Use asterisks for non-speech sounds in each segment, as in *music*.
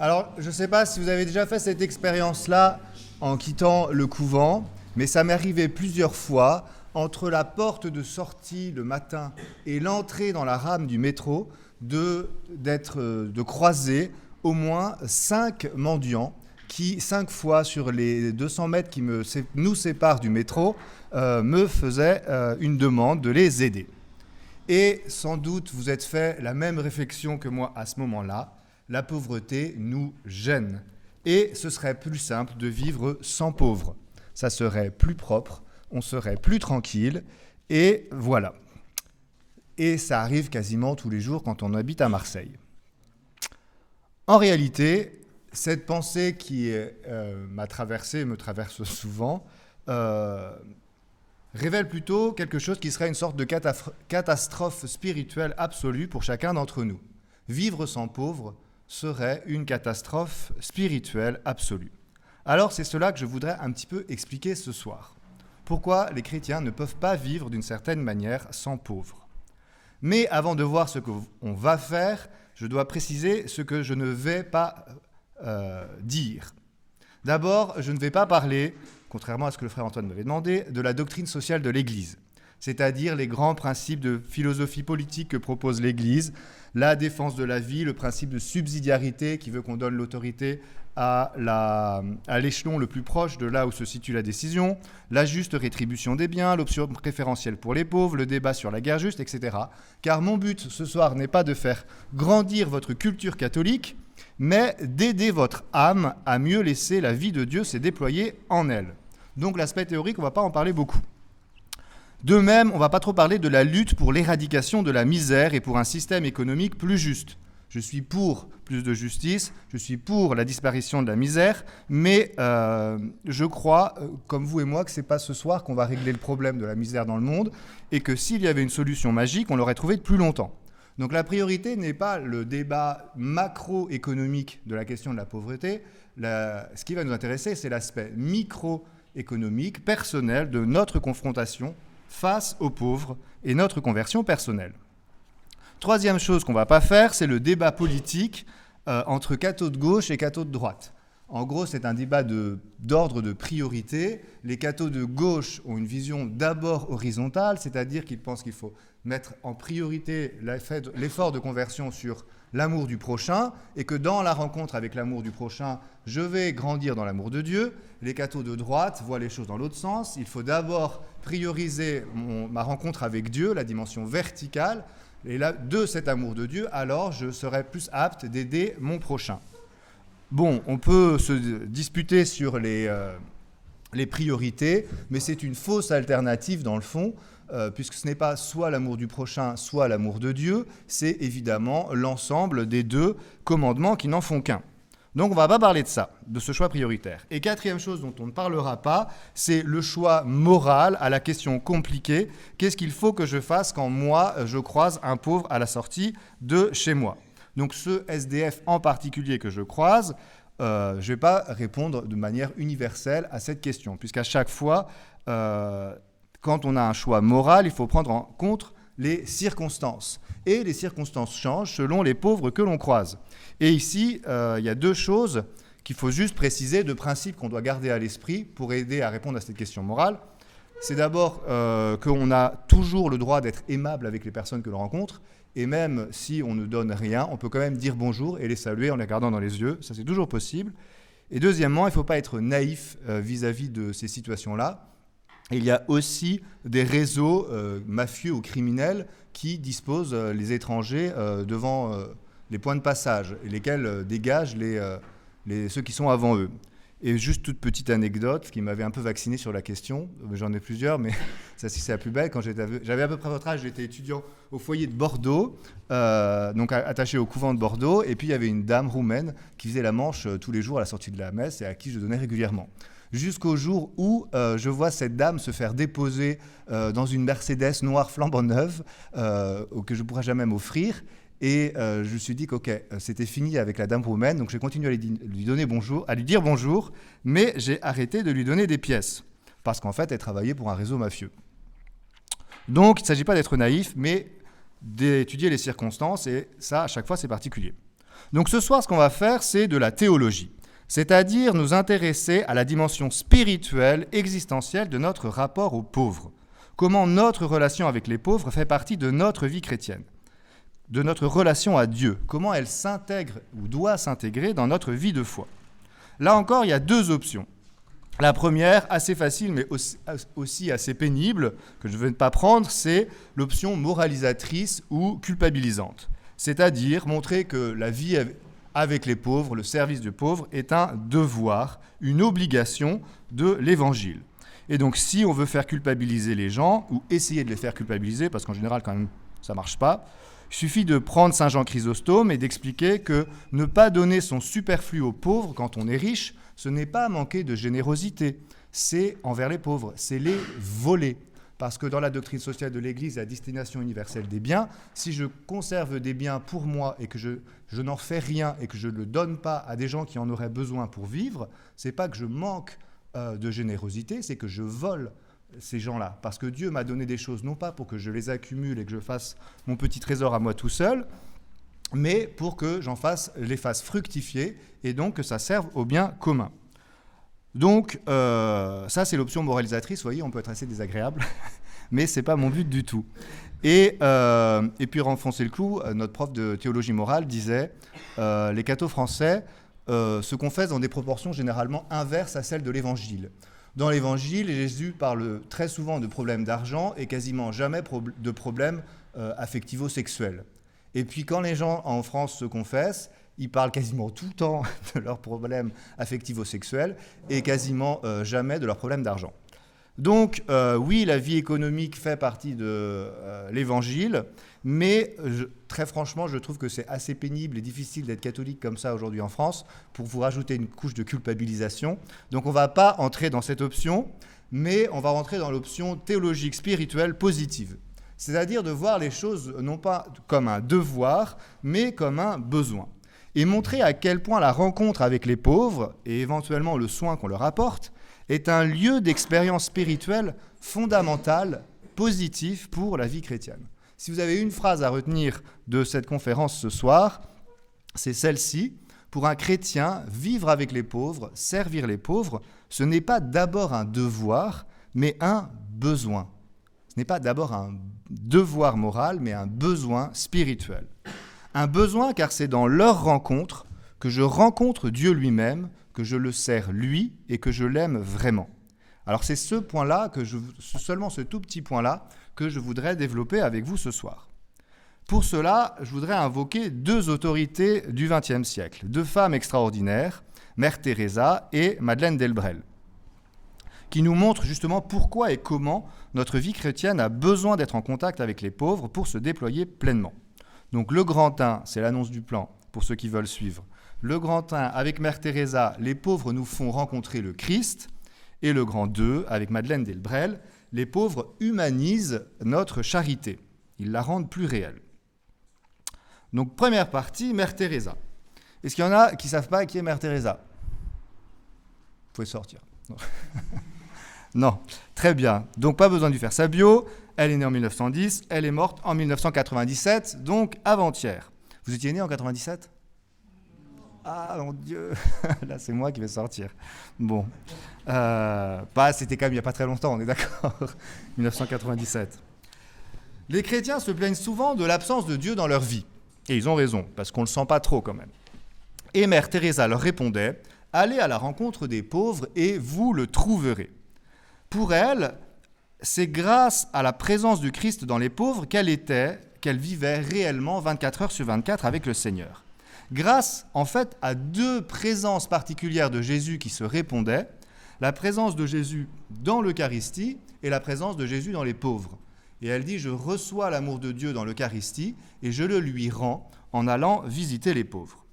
Alors, je ne sais pas si vous avez déjà fait cette expérience-là en quittant le couvent, mais ça m'est arrivé plusieurs fois entre la porte de sortie le matin et l'entrée dans la rame du métro de, euh, de croiser au moins cinq mendiants qui, cinq fois sur les 200 mètres qui nous séparent du métro, euh, me faisaient euh, une demande de les aider. Et sans doute vous êtes fait la même réflexion que moi à ce moment-là. La pauvreté nous gêne. Et ce serait plus simple de vivre sans pauvres. Ça serait plus propre, on serait plus tranquille. Et voilà. Et ça arrive quasiment tous les jours quand on habite à Marseille. En réalité, cette pensée qui euh, m'a traversé, me traverse *laughs* souvent, euh, révèle plutôt quelque chose qui serait une sorte de catastrophe spirituelle absolue pour chacun d'entre nous. Vivre sans pauvre serait une catastrophe spirituelle absolue. Alors c'est cela que je voudrais un petit peu expliquer ce soir. Pourquoi les chrétiens ne peuvent pas vivre d'une certaine manière sans pauvres? Mais avant de voir ce qu'on va faire, je dois préciser ce que je ne vais pas euh, dire. D'abord, je ne vais pas parler contrairement à ce que le frère Antoine m'avait demandé, de la doctrine sociale de l'Église, c'est-à-dire les grands principes de philosophie politique que propose l'Église, la défense de la vie, le principe de subsidiarité qui veut qu'on donne l'autorité à l'échelon le plus proche de là où se situe la décision, la juste rétribution des biens, l'option préférentielle pour les pauvres, le débat sur la guerre juste, etc. Car mon but ce soir n'est pas de faire grandir votre culture catholique, mais d'aider votre âme à mieux laisser la vie de Dieu se déployer en elle. Donc l'aspect théorique, on ne va pas en parler beaucoup. De même, on ne va pas trop parler de la lutte pour l'éradication de la misère et pour un système économique plus juste. Je suis pour plus de justice, je suis pour la disparition de la misère, mais euh, je crois, euh, comme vous et moi, que ce n'est pas ce soir qu'on va régler le problème de la misère dans le monde, et que s'il y avait une solution magique, on l'aurait trouvé depuis longtemps. Donc la priorité n'est pas le débat macroéconomique de la question de la pauvreté. ce qui va nous intéresser, c'est l'aspect microéconomique, personnel de notre confrontation face aux pauvres et notre conversion personnelle. Troisième chose qu'on ne va pas faire, c'est le débat politique euh, entre cathos de gauche et cathos de droite. En gros, c'est un débat d'ordre de, priorité. Les cathos de gauche ont une vision d'abord horizontale, c'est-à-dire qu'ils pensent qu'il faut mettre en priorité l'effort de conversion sur l'amour du prochain, et que dans la rencontre avec l'amour du prochain, je vais grandir dans l'amour de Dieu. Les cathos de droite voient les choses dans l'autre sens. Il faut d'abord prioriser ma rencontre avec Dieu, la dimension verticale, et là, de cet amour de Dieu, alors je serai plus apte d'aider mon prochain. Bon, on peut se disputer sur les, euh, priorités, mais c'est une fausse alternative dans le fond, euh, puisque ce n'est pas soit l'amour du prochain, soit l'amour de Dieu, c'est évidemment l'ensemble des deux commandements qui n'en font qu'un. Donc on ne va pas parler de ça, de ce choix prioritaire. Et quatrième chose dont on ne parlera pas, c'est le choix moral à la question compliquée. Qu'est-ce qu'il faut que je fasse quand moi, je croise un pauvre à la sortie de chez moi? Donc ce SDF en particulier que je croise, euh, je ne vais pas répondre de manière universelle à cette question, puisqu'à chaque fois, euh, quand on a un choix moral, il faut prendre en compte les circonstances. Et les circonstances changent selon les pauvres que l'on croise. Et ici, euh, il y a deux choses qu'il faut juste préciser, deux principes qu'on doit garder à l'esprit pour aider à répondre à cette question morale. C'est d'abord qu'on a toujours le droit d'être aimable avec les personnes que l'on rencontre, et même si on ne donne rien, on peut quand même dire bonjour et les saluer en les regardant dans les yeux. Ça, c'est toujours possible. Et deuxièmement, il ne faut pas être naïf euh, vis-à-vis de ces situations-là. Il y a aussi des réseaux euh, mafieux ou criminels qui disposent euh, les étrangers devant les points de passage et lesquels dégagent les, ceux qui sont avant eux. Et juste toute petite anecdote qui m'avait un peu vacciné sur la question, j'en ai plusieurs, mais *laughs* ça c'est la plus belle. Quand j'avais à peu près votre âge, j'étais étudiant au foyer de Bordeaux, euh, donc attaché au couvent de Bordeaux, et puis il y avait une dame roumaine qui faisait la manche euh, tous les jours à la sortie de la messe et à qui je donnais régulièrement. Jusqu'au jour où euh, je vois cette dame se faire déposer dans une Mercedes noire flambant neuve que je ne pourrais jamais m'offrir. Et euh, je me suis dit que euh, c'était fini avec la dame roumaine, donc j'ai continué à lui, donner bonjour, à lui dire bonjour, mais j'ai arrêté de lui donner des pièces, parce qu'en fait, elle travaillait pour un réseau mafieux. Donc, il ne s'agit pas d'être naïf, mais d'étudier les circonstances, et ça, à chaque fois, c'est particulier. Donc ce soir, ce qu'on va faire, c'est de la théologie, c'est-à-dire nous intéresser à la dimension spirituelle, existentielle de notre rapport aux pauvres. Comment notre relation avec les pauvres fait partie de notre vie chrétienne, de notre relation à Dieu, comment elle s'intègre ou doit s'intégrer dans notre vie de foi. Là encore, il y a deux options. La première, assez facile mais aussi assez pénible, que je ne veux pas prendre, c'est l'option moralisatrice ou culpabilisante c'est-à-dire montrer que la vie avec les pauvres, le service du pauvre, est un devoir, une obligation de l'Évangile. Et donc si on veut faire culpabiliser les gens, ou essayer de les faire culpabiliser, parce qu'en général quand même ça ne marche pas, il suffit de prendre Saint Jean Chrysostome et d'expliquer que ne pas donner son superflu aux pauvres quand on est riche, ce n'est pas manquer de générosité, c'est envers les pauvres, c'est les voler. Parce que dans la doctrine sociale de l'Église, la destination universelle des biens, si je conserve des biens pour moi et que je, n'en fais rien et que je ne le donne pas à des gens qui en auraient besoin pour vivre, c'est pas que je manque euh, de générosité, c'est que je vole ces gens-là. Parce que Dieu m'a donné des choses, non pas pour que je les accumule et que je fasse mon petit trésor à moi tout seul, mais pour que j'en fasse, les fasse fructifier et donc que ça serve au bien commun. Donc, euh, ça, c'est l'option moralisatrice. Vous voyez, on peut être assez désagréable, *laughs* mais ce n'est pas mon but du tout. Et, euh, et puis, renfoncer le clou, euh, notre prof de théologie morale disait les cathos français se confessent dans des proportions généralement inverses à celles de l'évangile. Dans l'évangile, Jésus parle très souvent de problèmes d'argent et quasiment jamais de problèmes affectivo-sexuels. Et puis, quand les gens en France se confessent, ils parlent quasiment tout le temps *laughs* de leurs problèmes affectivo-sexuels et quasiment euh, jamais de leurs problèmes d'argent. Donc euh, oui, la vie économique fait partie de euh, l'évangile, mais très franchement, je trouve que c'est assez pénible et difficile d'être catholique comme ça aujourd'hui en France pour vous rajouter une couche de culpabilisation. Donc on ne va pas entrer dans cette option, mais on va rentrer dans l'option théologique spirituelle positive. C'est-à-dire de voir les choses non pas comme un devoir, mais comme un besoin et montrer à quel point la rencontre avec les pauvres, et éventuellement le soin qu'on leur apporte, est un lieu d'expérience spirituelle fondamentale, positif pour la vie chrétienne. Si vous avez une phrase à retenir de cette conférence ce soir, c'est celle-ci. Pour un chrétien, vivre avec les pauvres, servir les pauvres, ce n'est pas d'abord un devoir, mais un besoin. Ce n'est pas d'abord un devoir moral, mais un besoin spirituel. Un besoin car c'est dans leur rencontre que je rencontre Dieu lui-même, que je le sers lui et que je l'aime vraiment. Alors c'est ce point-là, que je, seulement ce tout petit point-là, que je voudrais développer avec vous ce soir. Pour cela, je voudrais invoquer deux autorités du XXe siècle, deux femmes extraordinaires, Mère Teresa et Madeleine Delbrel, qui nous montrent justement pourquoi et comment notre vie chrétienne a besoin d'être en contact avec les pauvres pour se déployer pleinement. Donc le grand 1, c'est l'annonce du plan pour ceux qui veulent suivre. Le grand 1, avec Mère Teresa, les pauvres nous font rencontrer le Christ. Et le grand 2, avec Madeleine Delbrel, les pauvres humanisent notre charité. Ils la rendent plus réelle. Donc première partie, Mère Teresa. Est-ce qu'il y en a qui ne savent pas qui est Mère Teresa? Vous pouvez sortir. *laughs* Non. Très bien. Donc pas besoin de faire sa bio. Elle est née en 1910, elle est morte en 1997, donc avant-hier. Vous étiez né en 97 Ah mon Dieu, *laughs* là c'est moi qui vais sortir. Bon, euh, pas, c'était quand même il n'y a pas très longtemps, on est d'accord *laughs* 1997. Les chrétiens se plaignent souvent de l'absence de Dieu dans leur vie. Et ils ont raison, parce qu'on ne le sent pas trop quand même. Et Mère Teresa leur répondait Allez à la rencontre des pauvres et vous le trouverez. Pour elle, c'est grâce à la présence du Christ dans les pauvres qu'elle était, qu'elle vivait réellement 24 heures sur 24 avec le Seigneur. Grâce, en fait, à deux présences particulières de Jésus qui se répondaient, la présence de Jésus dans l'Eucharistie et la présence de Jésus dans les pauvres. Et elle dit, je reçois l'amour de Dieu dans l'Eucharistie et je le lui rends en allant visiter les pauvres.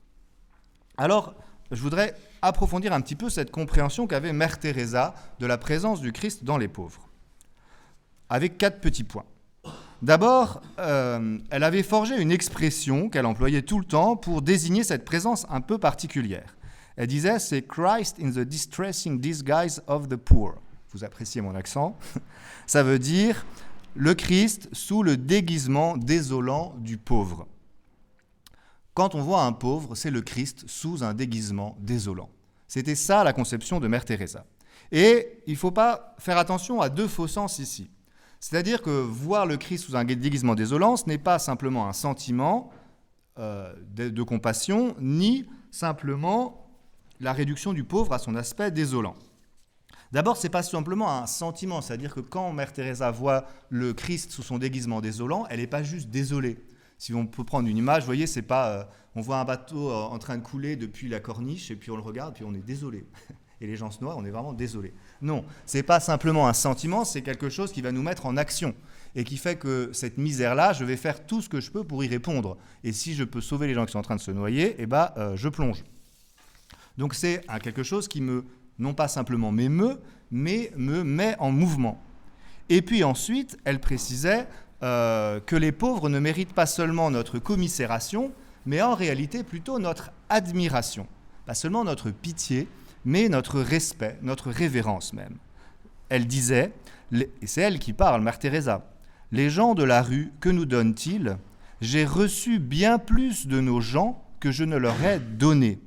Alors, je voudrais approfondir un petit peu cette compréhension qu'avait Mère Teresa de la présence du Christ dans les pauvres avec quatre petits points. D'abord, euh, elle avait forgé une expression qu'elle employait tout le temps pour désigner cette présence un peu particulière. Elle disait c'est Christ in the distressing disguise of the poor. Vous appréciez mon accent *laughs* Ça veut dire le Christ sous le déguisement désolant du pauvre. Quand on voit un pauvre, c'est le Christ sous un déguisement désolant. C'était ça la conception de Mère Teresa. Et il ne faut pas faire attention à deux faux sens ici. C'est-à-dire que voir le Christ sous un déguisement désolant, ce n'est pas simplement un sentiment euh, de, compassion, ni simplement la réduction du pauvre à son aspect désolant. D'abord, ce n'est pas simplement un sentiment, c'est-à-dire que quand Mère Teresa voit le Christ sous son déguisement désolant, elle n'est pas juste désolée. Si on peut prendre une image, vous voyez, c'est pas, euh, on voit un bateau euh, en train de couler depuis la corniche et puis on le regarde, puis on est désolé. Et les gens se noient, on est vraiment désolé. Non, c'est pas simplement un sentiment, c'est quelque chose qui va nous mettre en action et qui fait que cette misère-là, je vais faire tout ce que je peux pour y répondre. Et si je peux sauver les gens qui sont en train de se noyer, eh ben, euh, je plonge. Donc c'est quelque chose qui me, non pas simplement m'émeut, mais me met en mouvement. Et puis ensuite, elle précisait euh, que les pauvres ne méritent pas seulement notre commisération, mais en réalité plutôt notre admiration. Pas seulement notre pitié, mais notre respect, notre révérence même. Elle disait, et c'est elle qui parle, Mère Teresa, les gens de la rue, que nous donnent-ils? J'ai reçu bien plus de nos gens que je ne leur ai donné.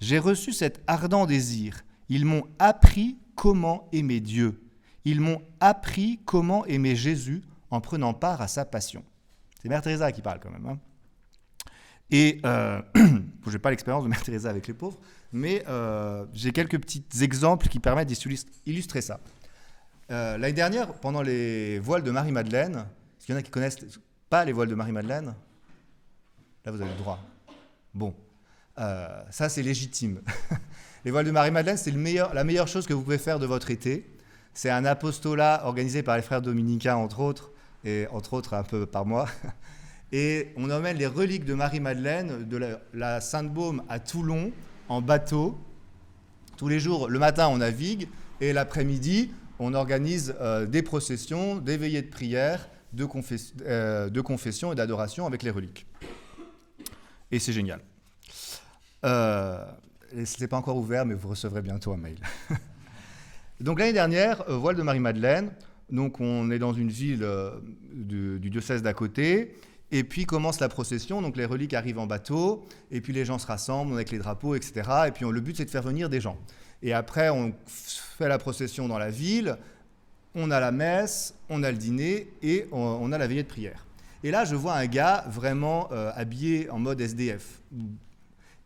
J'ai reçu cet ardent désir. Ils m'ont appris comment aimer Dieu. Ils m'ont appris comment aimer Jésus en prenant part à sa passion. C'est Mère Teresa qui parle quand même. Hein. Et euh, *clears throat* je n'ai pas l'expérience de Mère Teresa avec les pauvres, mais euh, j'ai quelques petits exemples qui permettent d'illustrer ça. Euh, l'année dernière, pendant les voiles de Marie-Madeleine, est-ce qu'il y en a qui connaissent pas les voiles de Marie-Madeleine Là, vous avez le droit. Bon, euh, ça c'est légitime. *laughs* les voiles de Marie-Madeleine, c'est la meilleure chose que vous pouvez faire de votre été. C'est un apostolat organisé par les frères dominicains, entre autres, et entre autres un peu par moi. *laughs* Et on emmène les reliques de Marie-Madeleine de la Sainte-Baume à Toulon en bateau. Tous les jours, le matin, on navigue et l'après-midi, on organise euh, des processions, des veillées de prière, de, euh, de confession et d'adoration avec les reliques. Et c'est génial. Euh, ce n'est pas encore ouvert, mais vous recevrez bientôt un mail. *laughs* donc l'année dernière, voile de Marie-Madeleine, donc on est dans une ville du diocèse d'à côté, et puis commence la procession, donc les reliques arrivent en bateau, et puis les gens se rassemblent avec les drapeaux, etc. Et puis le but c'est de faire venir des gens. Et après on fait la procession dans la ville, on a la messe, on a le dîner et on, a la veillée de prière. Et là je vois un gars vraiment euh, habillé en mode SDF.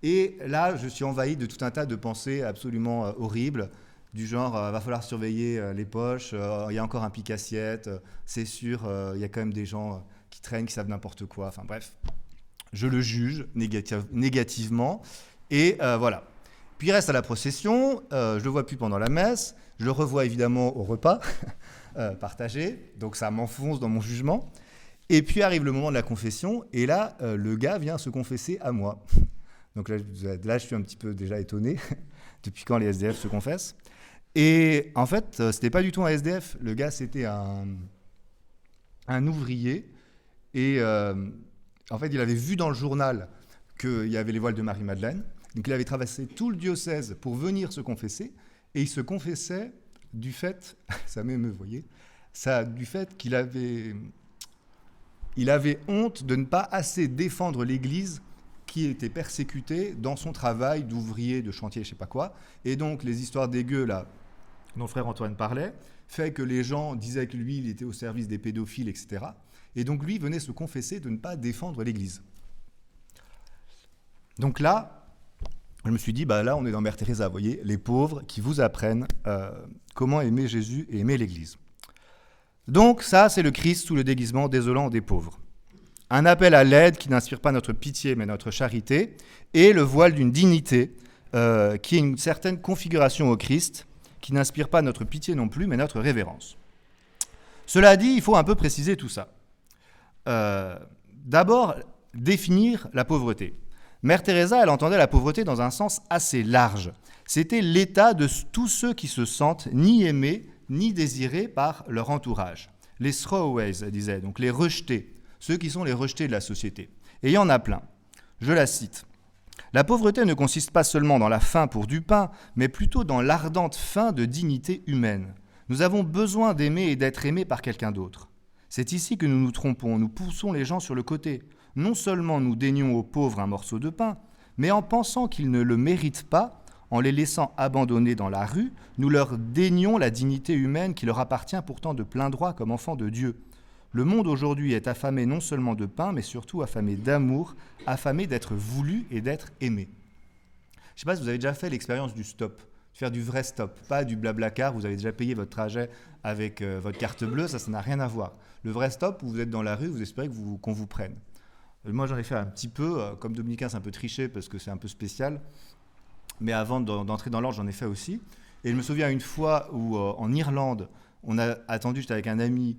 Et là je suis envahi de tout un tas de pensées absolument euh, horribles du genre, euh, va falloir surveiller les poches, il y a encore un pic assiette, c'est sûr, il y a quand même des gens traînent, qui savent n'importe quoi. Enfin bref, je le juge négativement. Et euh, voilà. Puis il reste à la procession, euh, je le vois plus pendant la messe, je le revois évidemment au repas *laughs* euh, partagé, donc ça m'enfonce dans mon jugement. Et puis arrive le moment de la confession, et là, le gars vient se confesser à moi. *laughs* Donc là, je suis un petit peu déjà étonné, *laughs* depuis quand les SDF se confessent. Et en fait, ce n'était pas du tout un SDF, le gars, c'était un ouvrier et euh, en fait, il avait vu dans le journal qu'il y avait les voiles de Marie-Madeleine. Donc il avait traversé tout le diocèse pour venir se confesser. Et il se confessait du fait, *laughs* ça m'émeut, vous voyez, ça, du fait qu'il avait, il avait honte de ne pas assez défendre l'Église qui était persécutée dans son travail d'ouvrier, de chantier, je sais pas quoi. Et donc les histoires dégueu là, dont frère Antoine parlait, fait que les gens disaient que lui, il était au service des pédophiles, etc. Et donc lui venait se confesser de ne pas défendre l'Église. Donc là, je me suis dit, bah là on est dans Mère Teresa, vous voyez, les pauvres qui vous apprennent euh, comment aimer Jésus et aimer l'Église. Donc ça, c'est le Christ sous le déguisement désolant des pauvres. Un appel à l'aide qui n'inspire pas notre pitié mais notre charité, et le voile d'une dignité euh, qui est une certaine configuration au Christ, qui n'inspire pas notre pitié non plus mais notre révérence. Cela dit, il faut un peu préciser tout ça. Euh, d'abord définir la pauvreté. Mère Teresa, elle entendait la pauvreté dans un sens assez large. C'était l'état de tous ceux qui se sentent ni aimés ni désirés par leur entourage. Les throwaways, elle disait, donc les rejetés, ceux qui sont les rejetés de la société. Et il y en a plein. Je la cite. La pauvreté ne consiste pas seulement dans la faim pour du pain, mais plutôt dans l'ardente faim de dignité humaine. Nous avons besoin d'aimer et d'être aimés par quelqu'un d'autre. C'est ici que nous nous trompons, nous poussons les gens sur le côté. non seulement nous daignons aux pauvres un morceau de pain, mais en pensant qu'ils ne le méritent pas, en les laissant abandonnés dans la rue, nous leur daignons la dignité humaine qui leur appartient pourtant de plein droit comme enfants de Dieu. Le monde aujourd'hui est affamé non seulement de pain, mais surtout affamé d'amour, affamé d'être voulu et d'être aimé. Je ne sais pas si vous avez déjà fait l'expérience du stop, faire du vrai stop, pas du blabla car, vous avez déjà payé votre trajet avec euh, votre carte bleue, ça, ça n'a rien à voir. Le vrai stop, où vous êtes dans la rue, vous espérez qu'on vous, prenne. Euh, moi, j'en ai fait un petit peu, euh, comme Dominicain, c'est un peu triché parce que c'est un peu spécial. Mais avant d'entrer dans l'ordre, j'en ai fait aussi. Et je me souviens une fois où, en Irlande, on a attendu, j'étais avec un ami,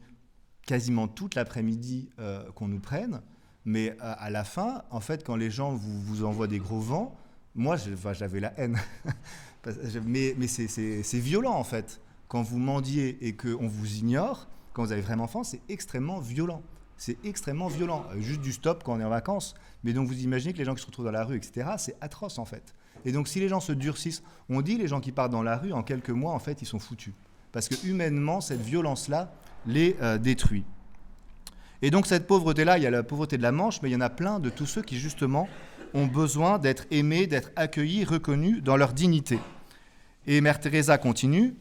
quasiment toute l'après-midi qu'on nous prenne. Mais à, la fin, en fait, quand les gens vous, vous envoient des gros vents, moi, j'avais la haine. *laughs* mais, c'est violent, en fait. Quand vous mendiez et qu'on vous ignore, quand vous avez vraiment faim, c'est extrêmement violent. C'est extrêmement violent. Euh, juste du stop quand on est en vacances. Mais donc, vous imaginez que les gens qui se retrouvent dans la rue, etc., c'est atroce, en fait. Et donc, si les gens se durcissent, on dit les gens qui partent dans la rue, en quelques mois, en fait, ils sont foutus. Parce que humainement, cette violence-là les euh, détruit. Et donc, cette pauvreté-là, il y a la pauvreté de la Manche, mais il y en a plein de tous ceux qui, justement, ont besoin d'être aimés, d'être accueillis, reconnus dans leur dignité. Et Mère Teresa continue.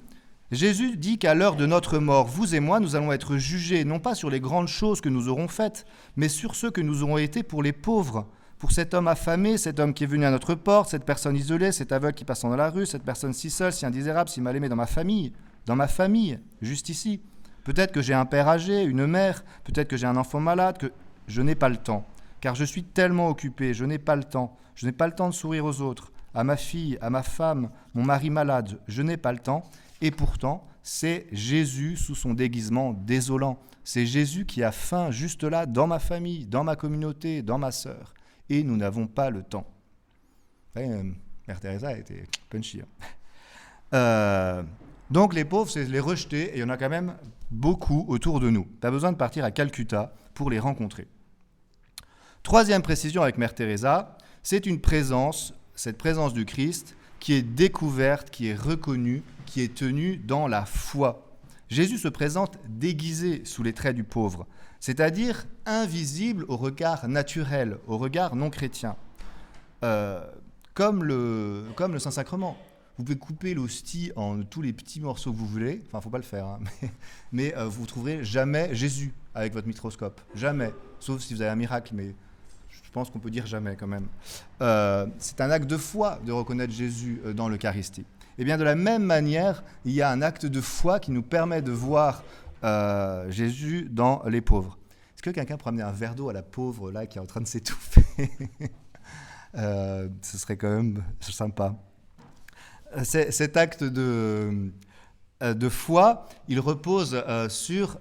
Jésus dit qu'à l'heure de notre mort, vous et moi, nous allons être jugés non pas sur les grandes choses que nous aurons faites, mais sur ceux que nous aurons été pour les pauvres, pour cet homme affamé, cet homme qui est venu à notre porte, cette personne isolée, cet aveugle qui passe dans la rue, cette personne si seule, si indésirable, si mal aimée dans ma famille, dans ma famille, juste ici. Peut-être que j'ai un père âgé, une mère, peut-être que j'ai un enfant malade, que je n'ai pas le temps car je suis tellement occupé, je n'ai pas le temps, je n'ai pas le temps de sourire aux autres, à ma fille, à ma femme, mon mari malade, je n'ai pas le temps, et pourtant, c'est Jésus sous son déguisement désolant. C'est Jésus qui a faim juste là, dans ma famille, dans ma communauté, dans ma sœur. Et nous n'avons pas le temps. Euh, Mère Teresa été punchy. Hein. Euh, donc les pauvres, c'est les rejeter, et il y en a quand même beaucoup autour de nous. Tu as besoin de partir à Calcutta pour les rencontrer. Troisième précision avec Mère Teresa, c'est une présence, cette présence du Christ, qui est découverte, qui est reconnue, qui est tenue dans la foi. Jésus se présente déguisé sous les traits du pauvre, c'est-à-dire invisible au regard naturel, au regard non chrétien, euh, comme le, comme le Saint-Sacrement. Vous pouvez couper l'hostie en tous les petits morceaux que vous voulez, enfin, faut pas le faire, hein, *laughs* mais, euh, vous trouverez jamais Jésus avec votre microscope, jamais, sauf si vous avez un miracle, mais pense qu'on peut dire jamais quand même. Euh, c'est un acte de foi de reconnaître Jésus euh, dans l'Eucharistie. Et eh bien de la même manière, il y a un acte de foi qui nous permet de voir euh, Jésus dans les pauvres. Est-ce que quelqu'un peut amener un verre d'eau à la pauvre là qui est en train de s'étouffer? *laughs* Ce serait quand même sympa. Cet acte de, de foi, il repose sur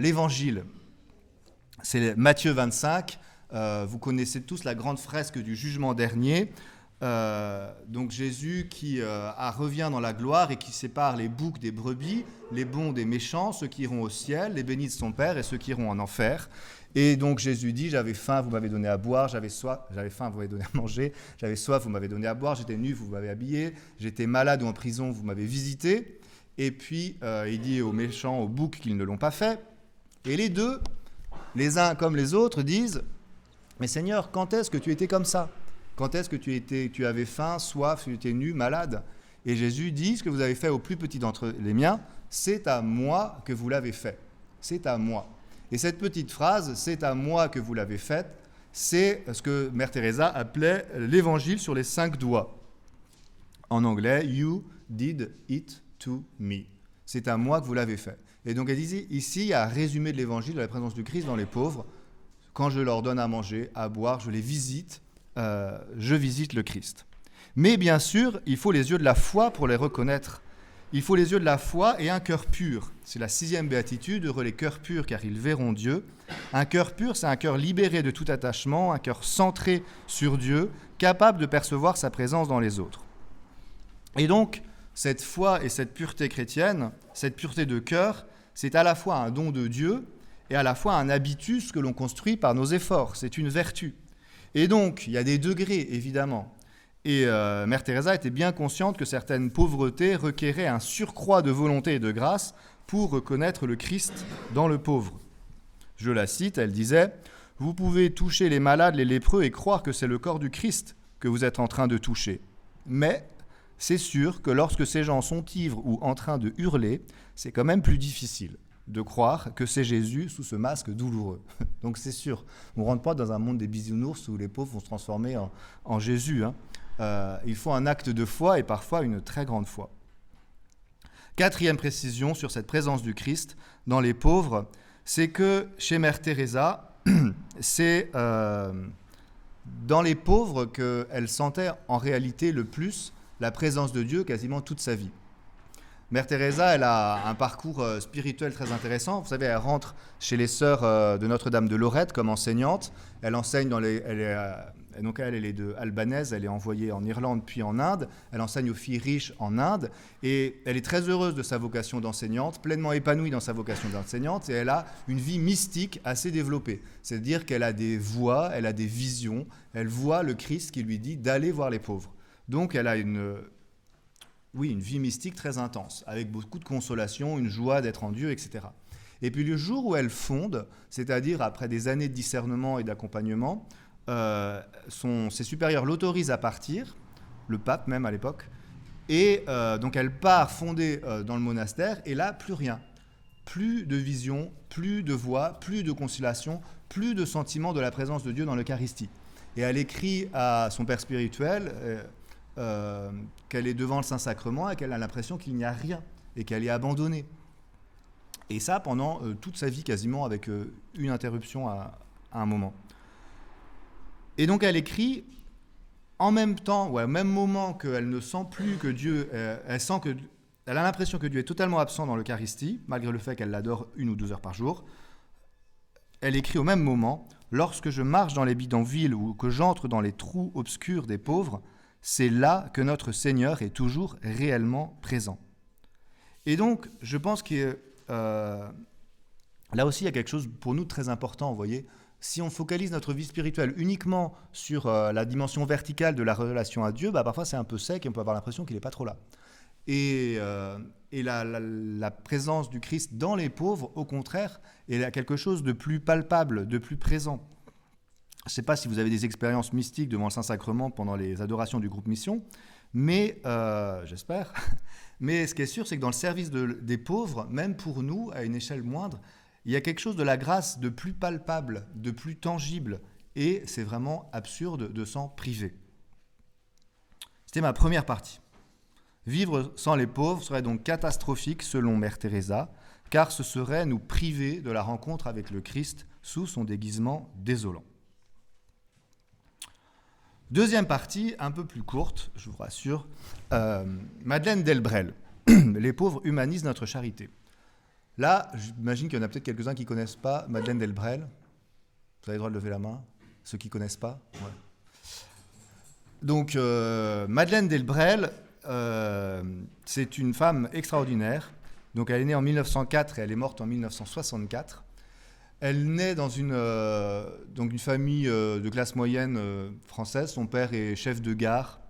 l'Évangile. C'est Matthieu 25, euh, vous connaissez tous la grande fresque du jugement dernier. Euh, donc Jésus qui euh, revient dans la gloire et qui sépare les boucs des brebis, les bons des méchants, ceux qui iront au ciel, les bénis de son Père et ceux qui iront en enfer. Et donc Jésus dit, j'avais faim, vous m'avez donné à boire, j'avais soif, j'avais faim, vous m'avez donné à manger, j'avais soif, vous m'avez donné à boire, j'étais nu, vous m'avez habillé, j'étais malade ou en prison, vous m'avez visité. Et puis il dit aux méchants, aux boucs qu'ils ne l'ont pas fait. Et les deux, les uns comme les autres, disent, mais Seigneur, quand est-ce que tu étais comme ça? Quand est-ce que tu, étais, tu avais faim, soif, tu étais nu, malade? Et Jésus dit, ce que vous avez fait au plus petit d'entre les miens, c'est à moi que vous l'avez fait. C'est à moi. Et cette petite phrase, c'est à moi que vous l'avez faite, c'est ce que Mère Teresa appelait l'évangile sur les cinq doigts. En anglais, You did it to me. C'est à moi que vous l'avez fait. Et donc elle dit ici, il y a un résumé de l'évangile de la présence du Christ dans les pauvres quand je leur donne à manger, à boire, je les visite, euh, je visite le Christ. Mais bien sûr, il faut les yeux de la foi pour les reconnaître. Il faut les yeux de la foi et un cœur pur. C'est la sixième béatitude, heureux les cœurs purs car ils verront Dieu. Un cœur pur, c'est un cœur libéré de tout attachement, un cœur centré sur Dieu, capable de percevoir sa présence dans les autres. Et donc, cette foi et cette pureté chrétienne, cette pureté de cœur, c'est à la fois un don de Dieu, et à la fois un habitus que l'on construit par nos efforts. C'est une vertu. Et donc, il y a des degrés, évidemment. Et euh, Mère Teresa était bien consciente que certaines pauvretés requéraient un surcroît de volonté et de grâce pour reconnaître le Christ dans le pauvre. Je la cite, elle disait Vous pouvez toucher les malades, les lépreux et croire que c'est le corps du Christ que vous êtes en train de toucher. Mais c'est sûr que lorsque ces gens sont ivres ou en train de hurler, c'est quand même plus difficile de croire que c'est Jésus sous ce masque douloureux. *laughs* Donc c'est sûr, on ne rentre pas dans un monde des bisounours où les pauvres vont se transformer en, Jésus. Hein. Euh, il faut un acte de foi et parfois une très grande foi. Quatrième précision sur cette présence du Christ dans les pauvres, c'est que chez Mère Teresa, *clears throat* c'est euh, dans les pauvres qu'elle sentait en réalité le plus la présence de Dieu quasiment toute sa vie. Mère Teresa, elle a un parcours euh, spirituel très intéressant. Vous savez, elle rentre chez les sœurs euh, de Notre-Dame de Lorette comme enseignante. Elle enseigne dans les. Elle est, euh, donc elle, elle est de albanaise, elle est envoyée en Irlande puis en Inde. Elle enseigne aux filles riches en Inde et elle est très heureuse de sa vocation d'enseignante, pleinement épanouie dans sa vocation d'enseignante et elle a une vie mystique assez développée. C'est-à-dire qu'elle a des voix, elle a des visions, elle voit le Christ qui lui dit d'aller voir les pauvres. Donc elle a une, oui, une vie mystique très intense, avec beaucoup de consolation, une joie d'être en Dieu, etc. Et puis le jour où elle fonde, c'est-à-dire après des années de discernement et d'accompagnement, euh, ses supérieurs l'autorisent à partir, le pape même à l'époque, et euh, donc elle part fonder euh, dans le monastère, et là, plus rien. Plus de vision, plus de voix, plus de conciliation, plus de sentiment de la présence de Dieu dans l'Eucharistie. Et elle écrit à son père spirituel, euh, qu'elle est devant le Saint-Sacrement et qu'elle a l'impression qu'il n'y a rien et qu'elle est abandonnée. Et ça pendant euh, toute sa vie quasiment avec euh, une interruption à, un moment. Et donc elle écrit en même temps, ou au même moment qu'elle ne sent plus que Dieu, elle sent que, elle a l'impression que Dieu est totalement absent dans l'Eucharistie, malgré le fait qu'elle l'adore une ou deux heures par jour. Elle écrit au même moment, lorsque je marche dans les bidonvilles ou que j'entre dans les trous obscurs des pauvres, c'est là que notre Seigneur est toujours réellement présent. Et donc, je pense que euh, là aussi, il y a quelque chose pour nous de très important, vous voyez. Si on focalise notre vie spirituelle uniquement sur euh, la dimension verticale de la relation à Dieu, bah, parfois c'est un peu sec et on peut avoir l'impression qu'il n'est pas trop là. Et, euh, la, présence du Christ dans les pauvres, au contraire, est quelque chose de plus palpable, de plus présent. Je ne sais pas si vous avez des expériences mystiques devant le Saint-Sacrement pendant les adorations du groupe Mission, mais euh, j'espère. *laughs* Mais ce qui est sûr, c'est que dans le service des pauvres, même pour nous, à une échelle moindre, il y a quelque chose de la grâce de plus palpable, de plus tangible, et c'est vraiment absurde de s'en priver. C'était ma première partie. Vivre sans les pauvres serait donc catastrophique selon Mère Teresa, car ce serait nous priver de la rencontre avec le Christ sous son déguisement désolant. Deuxième partie, un peu plus courte, je vous rassure. Euh, Madeleine Delbrel. *clears throat* Les pauvres humanisent notre charité. Là, j'imagine qu'il y en a peut-être quelques-uns qui ne connaissent pas Madeleine Delbrel. Vous avez le droit de lever la main, ceux qui ne connaissent pas. Donc, euh, Madeleine Delbrel, euh, c'est une femme extraordinaire. Donc, elle est née en 1904 et elle est morte en 1964. Elle naît dans une, euh, donc une famille euh, de classe moyenne euh, française. Son père est chef de gare,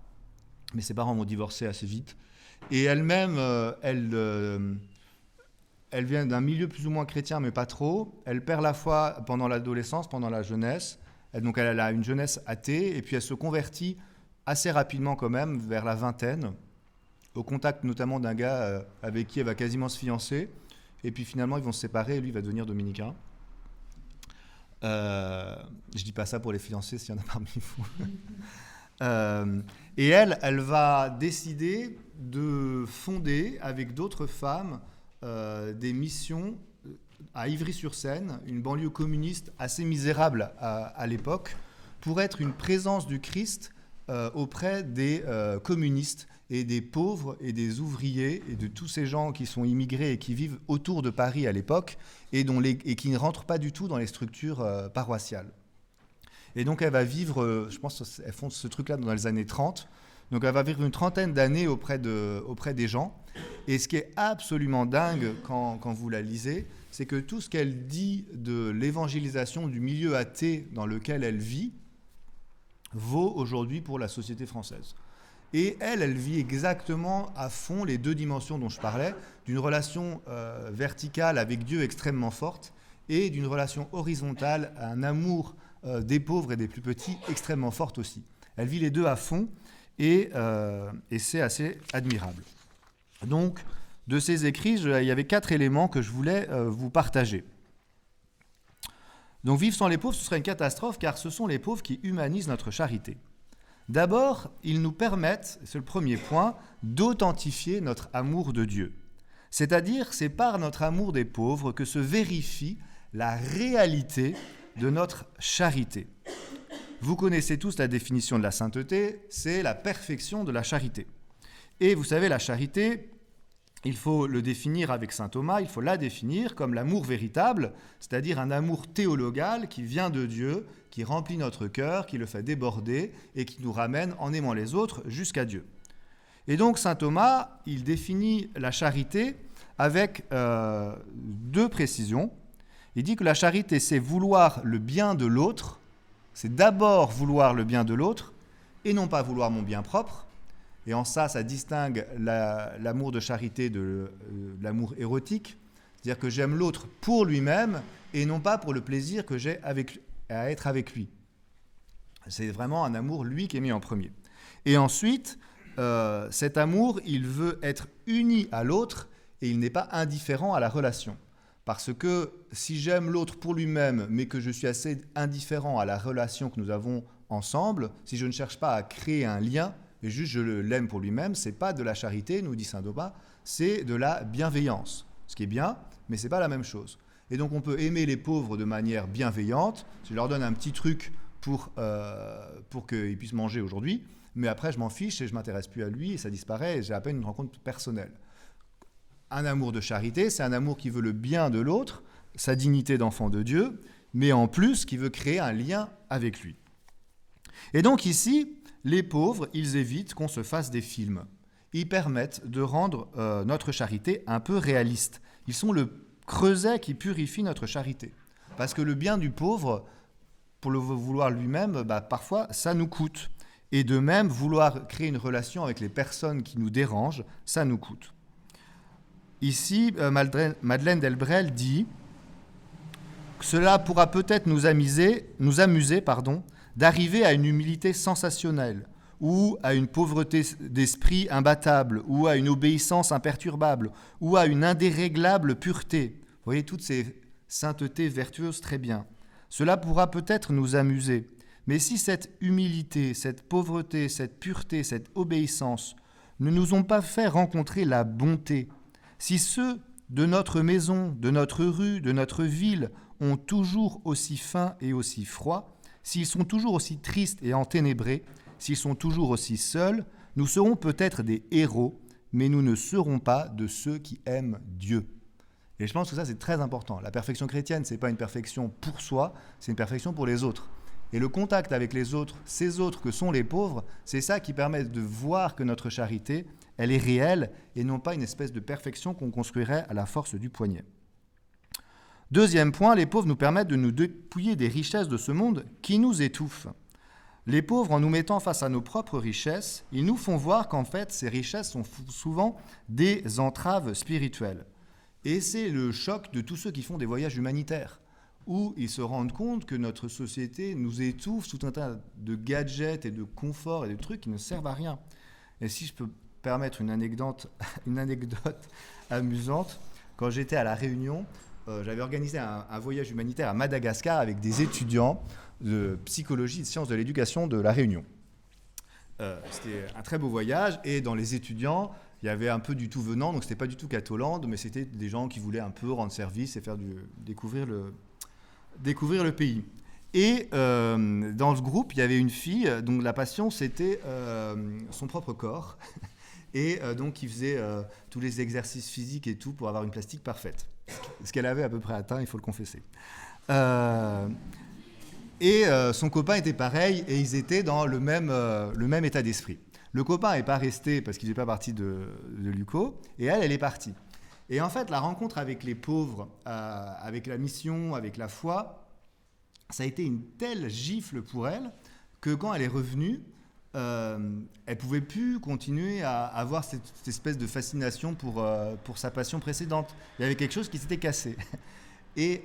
mais ses parents vont divorcer assez vite. Et elle-même, elle, elle vient d'un milieu plus ou moins chrétien, mais pas trop. Elle perd la foi pendant l'adolescence, pendant la jeunesse. Donc elle a une jeunesse athée, et puis elle se convertit assez rapidement quand même, vers la vingtaine, au contact notamment d'un gars avec qui elle va quasiment se fiancer. Et puis finalement, ils vont se séparer, et lui va devenir dominicain. Euh, je dis pas ça pour les financer s'il y en a parmi vous. *laughs* Euh, et elle, elle va décider de fonder avec d'autres femmes euh, des missions à Ivry-sur-Seine, une banlieue communiste assez misérable à, l'époque, pour être une présence du Christ auprès des communistes et des pauvres et des ouvriers et de tous ces gens qui sont immigrés et qui vivent autour de Paris à l'époque et, et qui ne rentrent pas du tout dans les structures euh, paroissiales. Et donc elle va vivre, euh, je pense qu'elle fonde ce truc-là dans les années 30, donc elle va vivre une trentaine d'années auprès, de, auprès des gens. Et ce qui est absolument dingue quand, quand vous la lisez, c'est que tout ce qu'elle dit de l'évangélisation du milieu athée dans lequel elle vit vaut aujourd'hui pour la société française. Et elle, elle vit exactement à fond les deux dimensions dont je parlais, d'une relation euh, verticale avec Dieu extrêmement forte et d'une relation horizontale, un amour euh, des pauvres et des plus petits extrêmement forte aussi. Elle vit les deux à fond et, euh, et c'est assez admirable. Donc, de ces écrits, il y avait quatre éléments que je voulais vous partager. Donc, vivre sans les pauvres, ce serait une catastrophe car ce sont les pauvres qui humanisent notre charité. D'abord, ils nous permettent, c'est le premier point, d'authentifier notre amour de Dieu. C'est-à-dire, c'est par notre amour des pauvres que se vérifie la réalité de notre charité. Vous connaissez tous la définition de la sainteté, c'est la perfection de la charité. Et vous savez, la charité, il faut le définir avec saint Thomas, il faut la définir comme l'amour véritable, c'est-à-dire un amour théologal qui vient de Dieu, qui remplit notre cœur, qui le fait déborder et qui nous ramène en aimant les autres jusqu'à Dieu. Et donc saint Thomas, il définit la charité avec euh, deux précisions. Il dit que la charité, c'est vouloir le bien de l'autre, c'est d'abord vouloir le bien de l'autre, et non pas vouloir mon bien propre. Et en ça, ça distingue l'amour de charité de, euh, l'amour érotique, c'est-à-dire que j'aime l'autre pour lui-même et non pas pour le plaisir que j'ai à être avec lui. C'est vraiment un amour, lui, qui est mis en premier. Et ensuite, euh, cet amour, il veut être uni à l'autre et il n'est pas indifférent à la relation. Parce que si j'aime l'autre pour lui-même, mais que je suis assez indifférent à la relation que nous avons ensemble, si je ne cherche pas à créer un lien, et juste je l'aime pour lui-même, c'est pas de la charité, nous dit saint Doba, c'est de la bienveillance. Ce qui est bien, mais c'est pas la même chose. Et donc on peut aimer les pauvres de manière bienveillante. Je leur donne un petit truc pour, euh, pour qu'ils puissent manger aujourd'hui, mais après je m'en fiche et je m'intéresse plus à lui et ça disparaît et j'ai à peine une rencontre personnelle. Un amour de charité, c'est un amour qui veut le bien de l'autre, sa dignité d'enfant de Dieu, mais en plus qui veut créer un lien avec lui. Et donc ici, les pauvres, ils évitent qu'on se fasse des films. Ils permettent de rendre euh, notre charité un peu réaliste. Ils sont le creuset qui purifie notre charité. Parce que le bien du pauvre, pour le vouloir lui-même, bah, parfois, ça nous coûte. Et de même, vouloir créer une relation avec les personnes qui nous dérangent, ça nous coûte. Ici, euh, Madeleine Delbrel dit cela pourra peut-être nous amuser, nous amuser pardon, d'arriver à une humilité sensationnelle, ou à une pauvreté d'esprit imbattable, ou à une obéissance imperturbable, ou à une indéréglable pureté. Vous voyez toutes ces saintetés vertueuses très bien. Cela pourra peut-être nous amuser, mais si cette humilité, cette pauvreté, cette pureté, cette obéissance ne nous ont pas fait rencontrer la bonté, si ceux de notre maison, de notre rue, de notre ville ont toujours aussi faim et aussi froid, s'ils sont toujours aussi tristes et enténébrés, s'ils sont toujours aussi seuls, nous serons peut-être des héros, mais nous ne serons pas de ceux qui aiment Dieu. Et je pense que ça, c'est très important. La perfection chrétienne, ce n'est pas une perfection pour soi, c'est une perfection pour les autres. Et le contact avec les autres, ces autres que sont les pauvres, c'est ça qui permet de voir que notre charité, elle est réelle et non pas une espèce de perfection qu'on construirait à la force du poignet. Deuxième point, les pauvres nous permettent de nous dépouiller des richesses de ce monde qui nous étouffent. Les pauvres, en nous mettant face à nos propres richesses, ils nous font voir qu'en fait, ces richesses sont souvent des entraves spirituelles. Et c'est le choc de tous ceux qui font des voyages humanitaires, où ils se rendent compte que notre société nous étouffe sous un tas de gadgets et de conforts et de trucs qui ne servent à rien. Et si je peux permettre une anecdote, *laughs* une anecdote amusante. Quand j'étais à La Réunion, euh, j'avais organisé un, voyage humanitaire à Madagascar avec des étudiants de psychologie et de sciences de l'éducation de La Réunion. Euh, c'était un très beau voyage et dans les étudiants, il y avait un peu du tout venant, donc c'était pas du tout Catoland, mais c'était des gens qui voulaient un peu rendre service et faire découvrir, le, découvrir le pays. Et euh, dans ce groupe, il y avait une fille dont la passion, c'était son propre corps. *laughs* Et donc, il faisait tous les exercices physiques et tout pour avoir une plastique parfaite. Ce qu'elle avait à peu près atteint, il faut le confesser. Euh, et son copain était pareil, et ils étaient dans le même, le même état d'esprit. Le copain n'est pas resté parce qu'il n'est pas parti de, de l'UCO, et elle, elle est partie. Et en fait, la rencontre avec les pauvres, avec la mission, avec la foi, ça a été une telle gifle pour elle que quand elle est revenue, euh, elle pouvait plus continuer à avoir cette, espèce de fascination pour, euh, pour sa passion précédente. Il y avait quelque chose qui s'était cassé. *laughs* Et,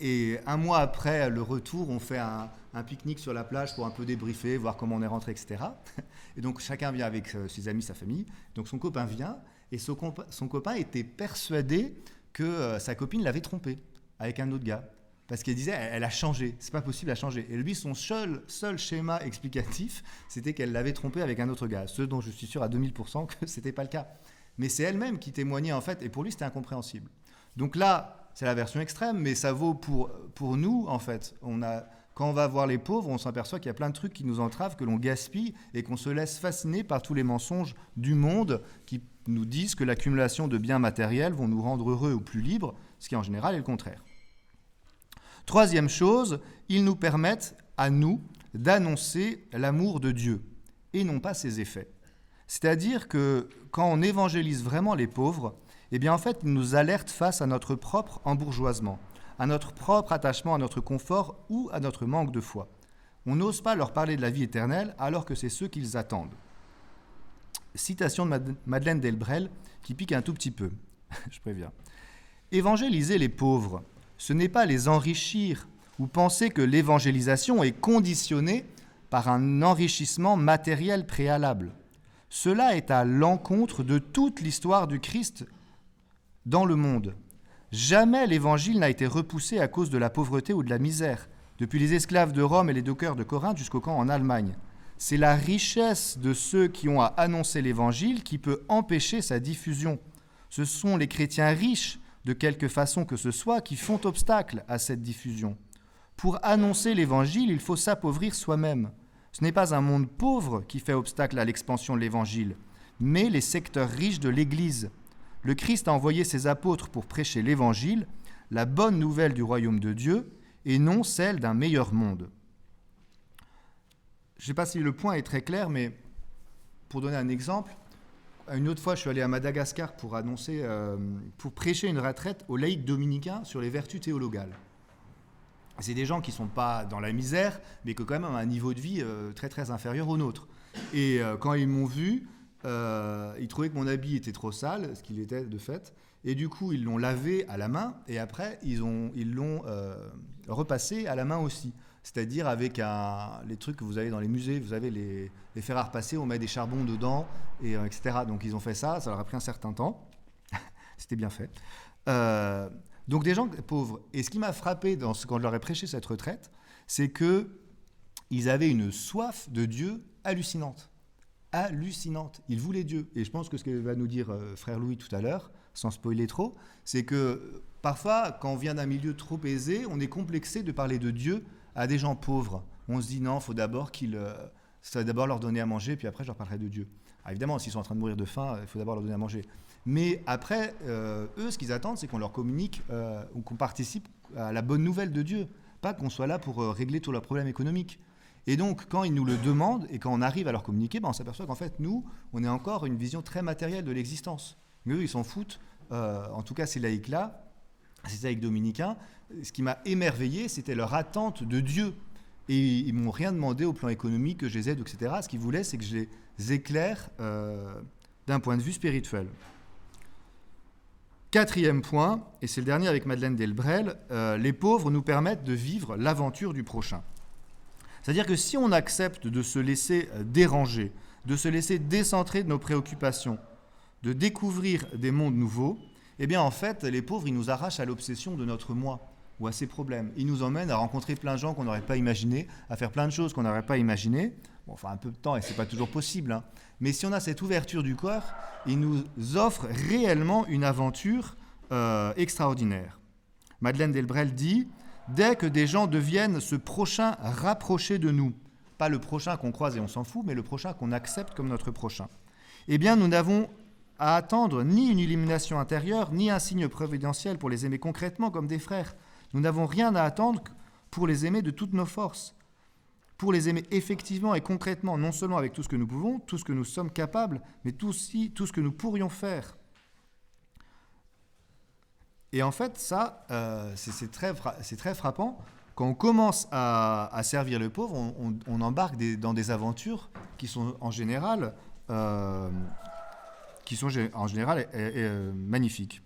et un mois après le retour, on fait un, pique-nique sur la plage pour un peu débriefer, voir comment on est rentré, etc. *laughs* Et donc chacun vient avec ses amis, sa famille. Donc son copain vient et son copain était persuadé que sa copine l'avait trompé avec un autre gars. Parce qu'elle disait, elle, a changé, c'est pas possible à changer. Et lui, son seul, seul schéma explicatif, *laughs* c'était qu'elle l'avait trompé avec un autre gars. Ce dont je suis sûr à 2000% que *laughs* c'était pas le cas. Mais c'est elle-même qui témoignait en fait, et pour lui, c'était incompréhensible. Donc là, c'est la version extrême, mais ça vaut pour, pour nous en fait. On a, quand on va voir les pauvres, on s'aperçoit qu'il y a plein de trucs qui nous entravent, que l'on gaspille et qu'on se laisse fasciner par tous les mensonges du monde qui nous disent que l'accumulation de biens matériels vont nous rendre heureux ou plus libres, ce qui en général est le contraire. Troisième chose, ils nous permettent à nous d'annoncer l'amour de Dieu et non pas ses effets. C'est-à-dire que quand on évangélise vraiment les pauvres, eh bien en fait, ils nous alertent face à notre propre embourgeoisement, à notre propre attachement à notre confort ou à notre manque de foi. On n'ose pas leur parler de la vie éternelle alors que c'est ce qu'ils attendent. Citation de Madeleine Delbrel qui pique un tout petit peu, *laughs* je préviens. Évangéliser les pauvres, ce n'est pas les enrichir ou penser que l'évangélisation est conditionnée par un enrichissement matériel préalable. Cela est à l'encontre de toute l'histoire du Christ dans le monde. Jamais l'évangile n'a été repoussé à cause de la pauvreté ou de la misère, depuis les esclaves de Rome et les dockers de Corinthe jusqu'au camp en Allemagne. C'est la richesse de ceux qui ont à annoncer l'évangile qui peut empêcher sa diffusion. Ce sont les chrétiens riches de quelque façon que ce soit, qui font obstacle à cette diffusion. Pour annoncer l'Évangile, il faut s'appauvrir soi-même. Ce n'est pas un monde pauvre qui fait obstacle à l'expansion de l'Évangile, mais les secteurs riches de l'Église. Le Christ a envoyé ses apôtres pour prêcher l'Évangile, la bonne nouvelle du royaume de Dieu, et non celle d'un meilleur monde. Je ne sais pas si le point est très clair, mais pour donner un exemple, une autre fois, je suis allé à Madagascar pour annoncer, euh, pour prêcher une retraite aux laïcs dominicains sur les vertus théologales. C'est des gens qui ne sont pas dans la misère, mais qui ont quand même un niveau de vie euh, très très inférieur au nôtre. Et euh, quand ils m'ont vu, ils trouvaient que mon habit était trop sale, ce qu'il était de fait. Et du coup, ils l'ont lavé à la main, et après, ils l'ont repassé à la main aussi c'est-à-dire avec les trucs que vous avez dans les musées, vous avez les, les fers à repasser, on met des charbons dedans, et, euh, etc. Donc ils ont fait ça, ça leur a pris un certain temps. *laughs* C'était bien fait. Euh, donc des gens pauvres. Et ce qui m'a frappé quand je leur ai prêché cette retraite, c'est que ils avaient une soif de Dieu hallucinante. Hallucinante. Ils voulaient Dieu. Et je pense que ce que va nous dire euh, frère Louis tout à l'heure, sans spoiler trop, c'est que parfois, quand on vient d'un milieu trop aisé, on est complexé de parler de Dieu à des gens pauvres. On se dit non, faut d'abord qu'ils, euh, d'abord leur donner à manger, puis après je leur parlerai de Dieu. évidemment, s'ils sont en train de mourir de faim, il faut d'abord leur donner à manger. Mais après, euh, eux, ce qu'ils attendent, c'est qu'on leur communique euh, ou qu'on participe à la bonne nouvelle de Dieu, pas qu'on soit là pour régler tous leurs problèmes économiques. Et donc, quand ils nous le demandent et quand on arrive à leur communiquer, ben, on s'aperçoit qu'en fait, nous, on est encore une vision très matérielle de l'existence. Mais eux, ils s'en foutent. en tout cas, ces laïcs-là, ces laïcs dominicains, ce qui m'a émerveillé, c'était leur attente de Dieu. Et ils m'ont rien demandé au plan économique, que je les aide, etc. Ce qu'ils voulaient, c'est que je les éclaire euh, d'un point de vue spirituel. Quatrième point, et c'est le dernier avec Madeleine Delbrel, euh, les pauvres nous permettent de vivre l'aventure du prochain. C'est-à-dire que si on accepte de se laisser euh, déranger, de se laisser décentrer de nos préoccupations, de découvrir des mondes nouveaux, eh bien en fait, les pauvres, ils nous arrachent à l'obsession de notre moi ou à ses problèmes. Ils nous emmènent à rencontrer plein de gens qu'on n'aurait pas imaginé, à faire plein de choses qu'on n'aurait pas imaginées. Bon, enfin, un peu de temps, et c'est pas toujours possible. Hein. Mais si on a cette ouverture du corps, ils nous offrent réellement une aventure euh, extraordinaire. Madeleine Delbrel dit Dès que des gens deviennent ce prochain rapproché de nous, pas le prochain qu'on croise et on s'en fout, mais le prochain qu'on accepte comme notre prochain, eh bien, nous n'avons à attendre ni une illumination intérieure, ni un signe providentiel pour les aimer concrètement comme des frères. Nous n'avons rien à attendre pour les aimer de toutes nos forces, pour les aimer effectivement et concrètement, non seulement avec tout ce que nous pouvons, tout ce que nous sommes capables, mais aussi tout ce que nous pourrions faire. Et en fait, ça, euh, c'est très, très, frappant. Quand on commence à, servir le pauvre, on, embarque dans des aventures qui sont en général euh, qui sont en général euh, magnifiques.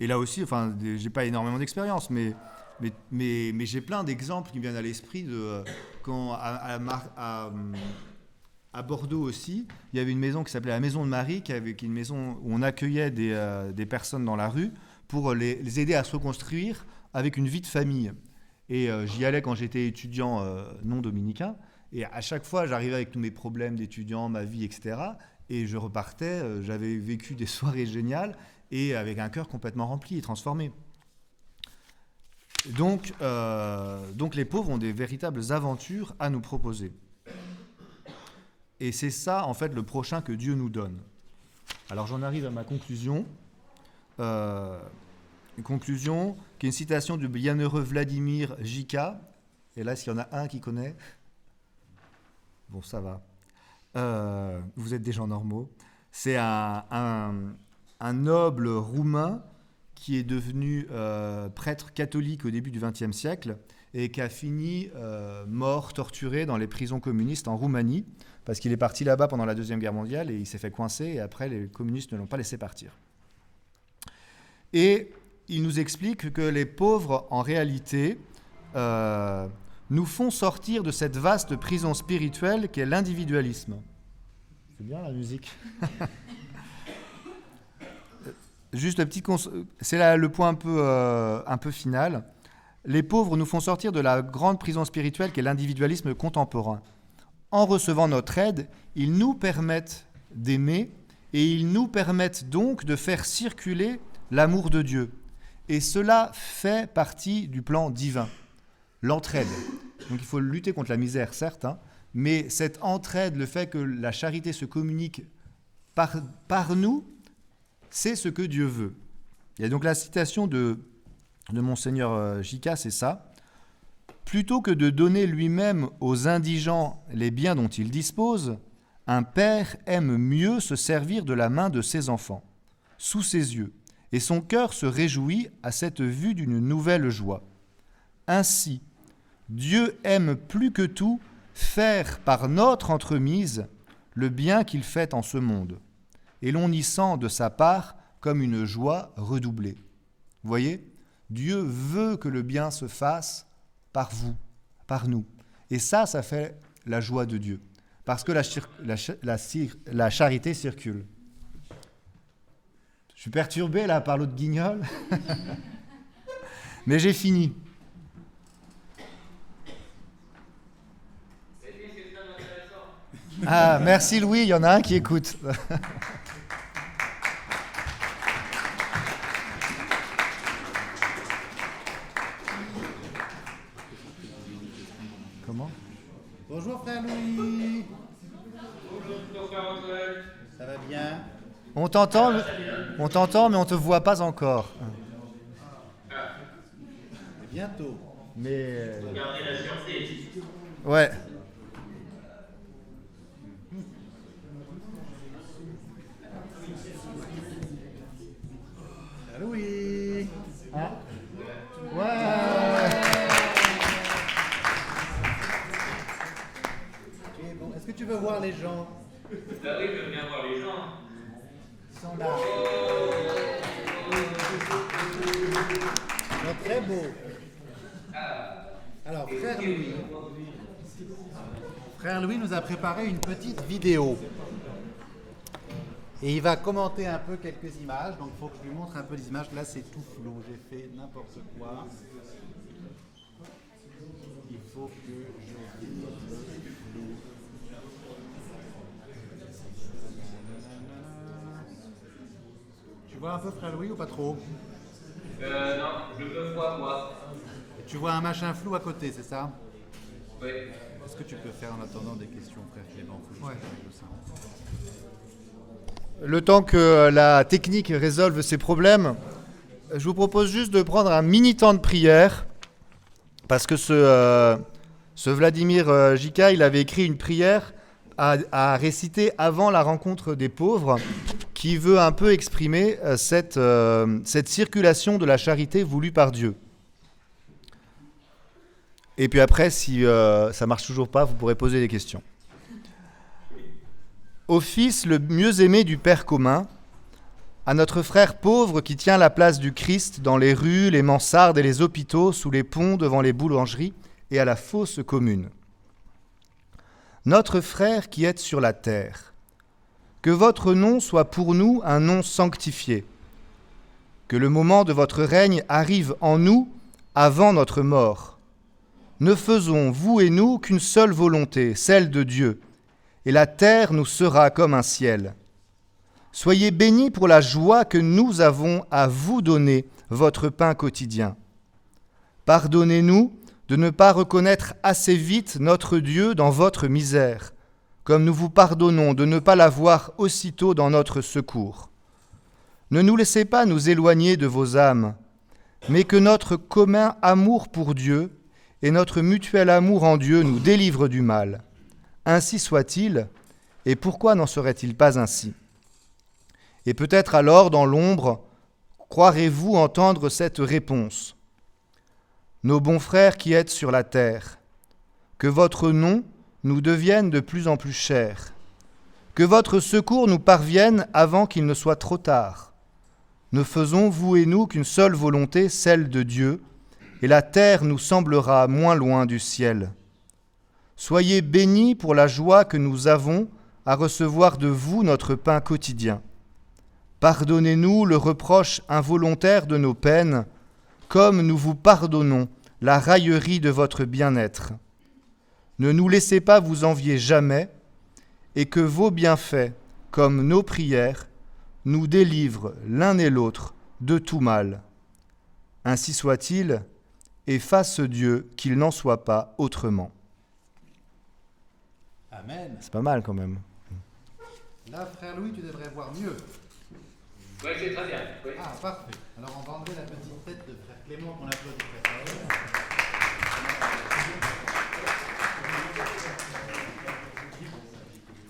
Et là aussi, enfin, j'ai pas énormément d'expérience, mais, mais, mais, j'ai plein d'exemples qui viennent à l'esprit de euh, quand à, Bordeaux aussi, il y avait une maison qui s'appelait la Maison de Marie, qui avait une maison où on accueillait des, euh, des personnes dans la rue pour les, aider à se reconstruire avec une vie de famille. Et j'y allais quand j'étais étudiant non dominicain. Et à chaque fois, j'arrivais avec tous mes problèmes d'étudiant, ma vie, etc. Et je repartais, j'avais vécu des *laughs* soirées géniales et avec un cœur complètement rempli et transformé. Donc, euh, donc les pauvres ont des véritables aventures à nous proposer. Et c'est ça, en fait, le prochain que Dieu nous donne. Alors j'en arrive à ma conclusion. Euh, une conclusion qui est une citation du bienheureux Vladimir Jika. Et là, s'il y en a un qui connaît, bon, ça va. Euh, vous êtes des gens normaux. C'est un, noble roumain qui est devenu euh, prêtre catholique au début du XXe siècle et qui a fini euh, mort, torturé dans les prisons communistes en Roumanie, parce qu'il est parti là-bas pendant la Deuxième Guerre mondiale et il s'est fait coincer, et après les communistes ne l'ont pas laissé partir. Et il nous explique que les pauvres, en réalité, nous font sortir de cette vaste prison spirituelle qu'est l'individualisme. C'est bien la musique. Juste le petit, c'est le point un peu, euh, un peu final. Les pauvres nous font sortir de la grande prison spirituelle qu'est l'individualisme contemporain. En recevant notre aide, ils nous permettent d'aimer et ils nous permettent donc de faire circuler l'amour de Dieu. Et cela fait partie du plan divin, l'entraide. Donc il faut lutter contre la misère, certes, hein, mais cette entraide, le fait que la charité se communique par, par nous, c'est ce que Dieu veut. Et donc la citation de, de Monseigneur euh, Jika, c'est ça. Plutôt que de donner lui-même aux indigents les biens dont il dispose, un père aime mieux se servir de la main de ses enfants, sous ses yeux, et son cœur se réjouit à cette vue d'une nouvelle joie. Ainsi, Dieu aime plus que tout faire par notre entremise le bien qu'il fait en ce monde et l'on y sent de sa part comme une joie redoublée. Vous voyez Dieu veut que le bien se fasse par vous, par nous. Et ça, ça fait la joie de Dieu. Parce que la, charité circule. Je suis perturbé là par l'autre guignol. *laughs* Mais j'ai fini. Ah, merci Louis, il y en a un qui écoute. *laughs* Bonjour frère Louis. Ça va bien? On t'entend, on t'entend, mais on te voit pas encore. Bientôt. Mais. Euh, ouais. Louis. Ah. Ouais. tu veux voir les gens? Oui, je veux bien voir les gens. Ils sont là. Ils sont très beaux. Alors, frère Louis. Frère Louis nous a préparé une petite vidéo. Et il va commenter un peu quelques images. Donc, il faut que je lui montre un peu les images. Là, c'est tout flou. J'ai fait n'importe quoi. Il faut que je Tu vois un peu Frère Louis ou pas trop? Euh, non, je peux voir moi. tu vois un machin flou à côté, c'est ça? Oui. Est-ce que tu peux faire en attendant des questions, Frère Clément? Ouais. Le temps que la technique résolve ces problèmes, je vous propose juste de prendre un mini temps de prière, parce que ce, euh, Vladimir euh, Jika, il avait écrit une prière à, réciter avant la rencontre des pauvres qui veut un peu exprimer euh, cette, euh, cette circulation de la charité voulue par Dieu. Et puis après, si euh, ça marche toujours pas, vous pourrez poser des questions. Au Fils le mieux aimé du Père commun, à notre frère pauvre qui tient la place du Christ dans les rues, les mansardes et les hôpitaux, sous les ponts, devant les boulangeries et à la fosse commune. Notre frère qui êtes sur la terre, que votre nom soit pour nous un nom sanctifié, que le moment de votre règne arrive en nous avant notre mort. Ne faisons, vous et nous, qu'une seule volonté, celle de Dieu, et la terre nous sera comme un ciel. Soyez bénis pour la joie que nous avons à vous donner votre pain quotidien. Pardonnez-nous de ne pas reconnaître assez vite notre Dieu dans votre misère, comme nous vous pardonnons de ne pas l'avoir aussitôt dans notre secours. Ne nous laissez pas nous éloigner de vos âmes, mais que notre commun amour pour Dieu et notre mutuel amour en Dieu nous délivrent du mal. Ainsi soit-il, et pourquoi n'en serait-il pas ainsi? Et peut-être alors, dans l'ombre, croirez-vous entendre cette réponse? Nos bons frères qui êtes sur la terre, que votre nom nous devienne de plus en plus cher, que votre secours nous parvienne avant qu'il ne soit trop tard. Ne faisons, vous et nous, qu'une seule volonté, celle de Dieu, et la terre nous semblera moins loin du ciel. Soyez bénis pour la joie que nous avons à recevoir de vous notre pain quotidien. Pardonnez-nous le reproche involontaire de nos peines, comme nous vous pardonnons la raillerie de votre bien-être. Ne nous laissez pas vous envier jamais, et que vos bienfaits, comme nos prières, nous délivrent l'un et l'autre de tout mal. Ainsi soit-il, et fasse Dieu qu'il n'en soit pas autrement. Amen. C'est pas mal quand même. Là, frère Louis, tu devrais voir mieux. Oui, c'est très bien. Oui. Ah, parfait. Alors, on va enlever la petite tête de frère Clément qu'on applaudit.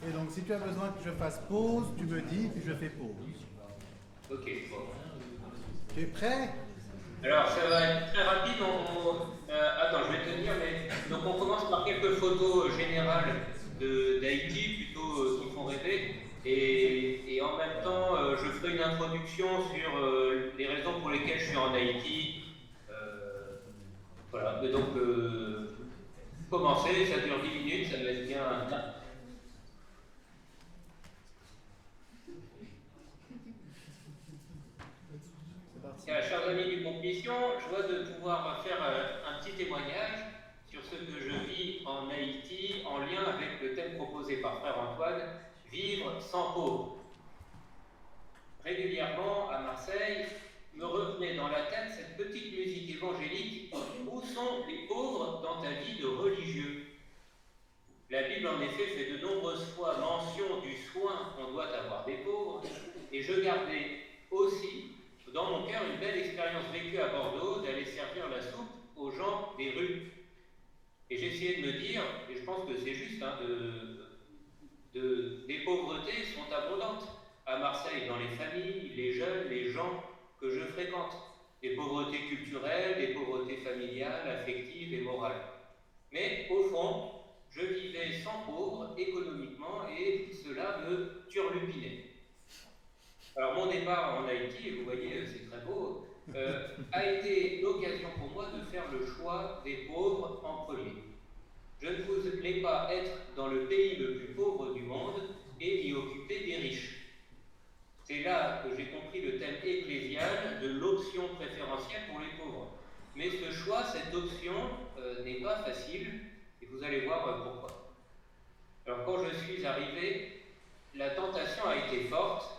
Et donc, si tu as besoin que je fasse pause, tu me dis, puis je fais pause. Ok, bon. Tu es prêt? Alors, ça va être très rapide. On, on- euh, attends, je vais te dire, mais. Donc, on commence par quelques photos générales d'Haïti, plutôt euh, qui font rêver. Et, en même temps, euh, je ferai une introduction sur euh, les raisons pour lesquelles je suis en Haïti. Voilà, donc, commencer, ça dure 10 minutes, ça va être bien. C'est parti. Tiens, chers amis du groupe Mission, je vois de pouvoir faire euh, un petit témoignage sur ce que je vis en Haïti en lien avec le thème proposé par Frère Antoine, Vivre Régulièrement à Marseille, me revenait dans la tête cette petite musique évangélique Où sont les pauvres dans ta vie de religieux? La Bible en effet fait de nombreuses fois mention du soin qu'on doit avoir des pauvres, et je gardais aussi dans mon cœur une belle expérience vécue à Bordeaux d'aller servir la soupe aux gens des rues. Et j'essayais de me dire, et je pense que c'est juste, hein, de, de- des pauvretés sont abondantes à Marseille, dans les familles, les jeunes, les gens que je fréquente. Des pauvretés culturelles, des pauvretés familiales, affectives et morales. Mais au fond, je vivais sans pauvre économiquement et cela me turlupinait. Alors mon départ en Haïti, vous voyez, euh, c'est très beau, euh, a été l'occasion pour moi de faire le choix des pauvres en premier. Je ne voulais pas être dans le pays le plus pauvre du monde et y occuper des riches. C'est là que j'ai compris le thème ecclésial de l'option préférentielle pour les pauvres. Mais ce choix, cette option, euh, n'est pas facile, et vous allez voir euh, pourquoi. Alors quand je suis arrivé, la tentation a été forte,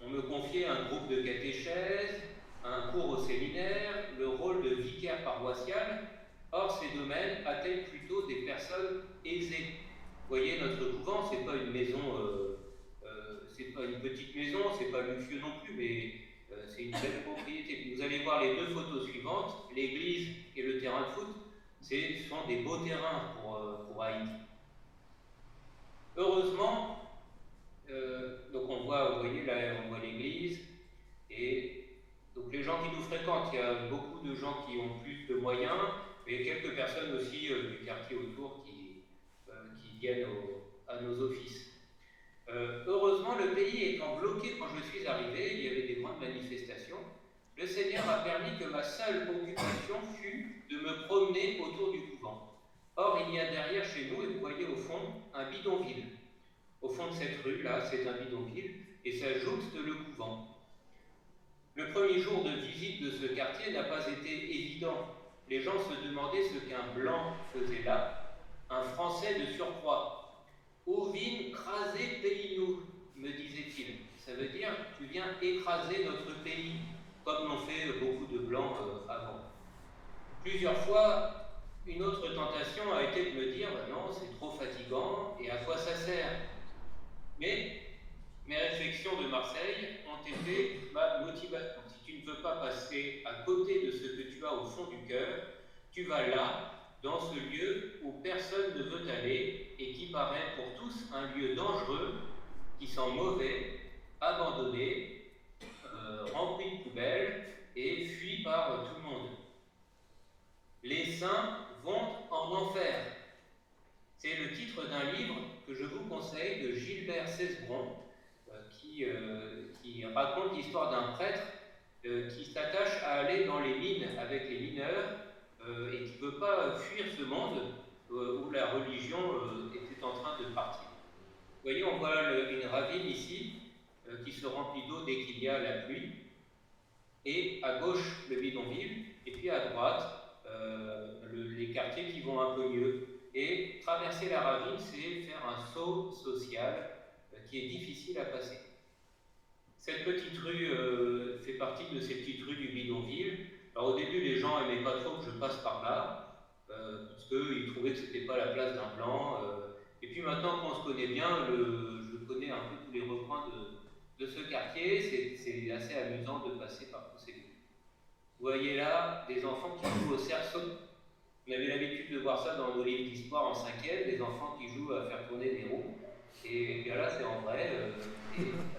on me confiait un groupe de catéchèses, un cours au séminaire, le rôle de vicaire paroissial. Or, ces domaines atteignent plutôt des personnes aisées. Vous voyez, notre couvent, c'est pas une maison, euh, euh, c'est pas une petite maison, c'est pas luxueux non plus, mais euh, c'est une belle propriété. Vous allez voir les deux photos suivantes, l'église et le terrain de foot, ce sont des beaux terrains pour, euh, pour Haïti. Heureusement, euh, donc on voit, vous voyez on voit l'église, et donc les gens qui nous fréquentent, il y a beaucoup de gens qui ont plus de moyens, mais quelques personnes aussi euh, du quartier autour qui, euh, viennent à nos offices. Euh, heureusement, le pays étant bloqué quand je suis arrivé, il y avait des grandes manifestations, le Seigneur a permis que ma seule occupation fût de me promener autour du couvent. Or, il y a derrière chez nous, et vous voyez au fond, un bidonville. Au fond de cette rue-là, c'est un bidonville, et ça jouxte le couvent. Le premier jour de visite de ce quartier n'a pas été évident. Les gens se demandaient ce qu'un blanc faisait là, un Français de surcroît. Ovine crasé pays nous, me disait-il. Ça veut dire, tu viens écraser notre pays, comme l'ont fait beaucoup de blancs euh, avant. Plusieurs fois, une autre tentation a été de me dire, bah non, c'est trop fatigant, et à quoi ça sert? Mais mes réflexions de Marseille ont été ma motivation. Ne veux pas passer à côté de ce que tu as au fond du cœur, tu vas là, dans ce lieu où personne ne veut aller et qui paraît pour tous un lieu dangereux, qui sent mauvais, abandonné, euh, rempli de poubelles et fui par tout le monde. Les saints vont en enfer. C'est le titre d'un livre que je vous conseille de Gilbert Cesbron, euh, qui, raconte l'histoire d'un prêtre euh, qui s'attache à aller dans les mines avec les mineurs euh, et qui ne veut pas fuir ce monde où la religion était en train de partir. Vous voyez, on voit une ravine ici qui se remplit d'eau dès qu'il y a la pluie, et à gauche le bidonville, et puis à droite les quartiers qui vont un peu mieux. Et traverser la ravine, c'est faire un saut social qui est difficile à passer. Cette petite rue euh, fait partie de ces petites rues du bidonville. Alors au début, les gens n'aimaient pas trop que je passe par là, euh, parce qu'ils trouvaient que ce n'était pas la place d'un blanc. Euh. et puis maintenant qu'on se connaît bien, je connais un peu tous les recoins de, ce quartier, c'est assez amusant de passer par tous ces lieux. Vous voyez là des enfants qui jouent au cerceau. On avait l'habitude de voir ça dans nos livres d'histoire en cinquième, des enfants qui jouent à faire tourner des roues. Et bien là, c'est en vrai,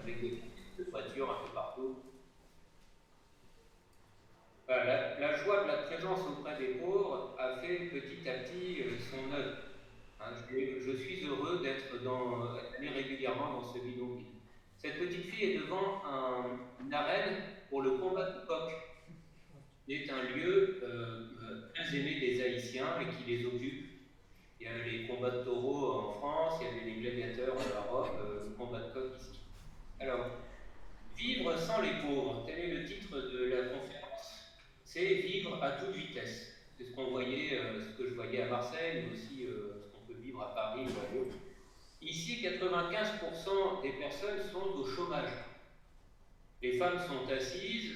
avec des un peu partout. la, joie de la présence auprès des pauvres a fait petit à petit euh, son œuvre. Hein, je, suis heureux d'être dans, aller régulièrement dans ce bidonville. Cette petite fille est devant une arène pour le combat de coq. C'est un lieu euh, euh, très aimé des Haïtiens et qui les occupe. Il y a les combats de taureaux en France, il y avait les gladiateurs en Europe, le combat de coq ici. Alors, Vivre sans les pauvres, tel est le titre de la conférence. C'est vivre à toute vitesse. C'est ce qu'on voyait, euh, ce que je voyais à Marseille, mais aussi euh, ce qu'on peut vivre à Paris ou ailleurs. Ici, 95% des personnes sont au chômage. Les femmes sont assises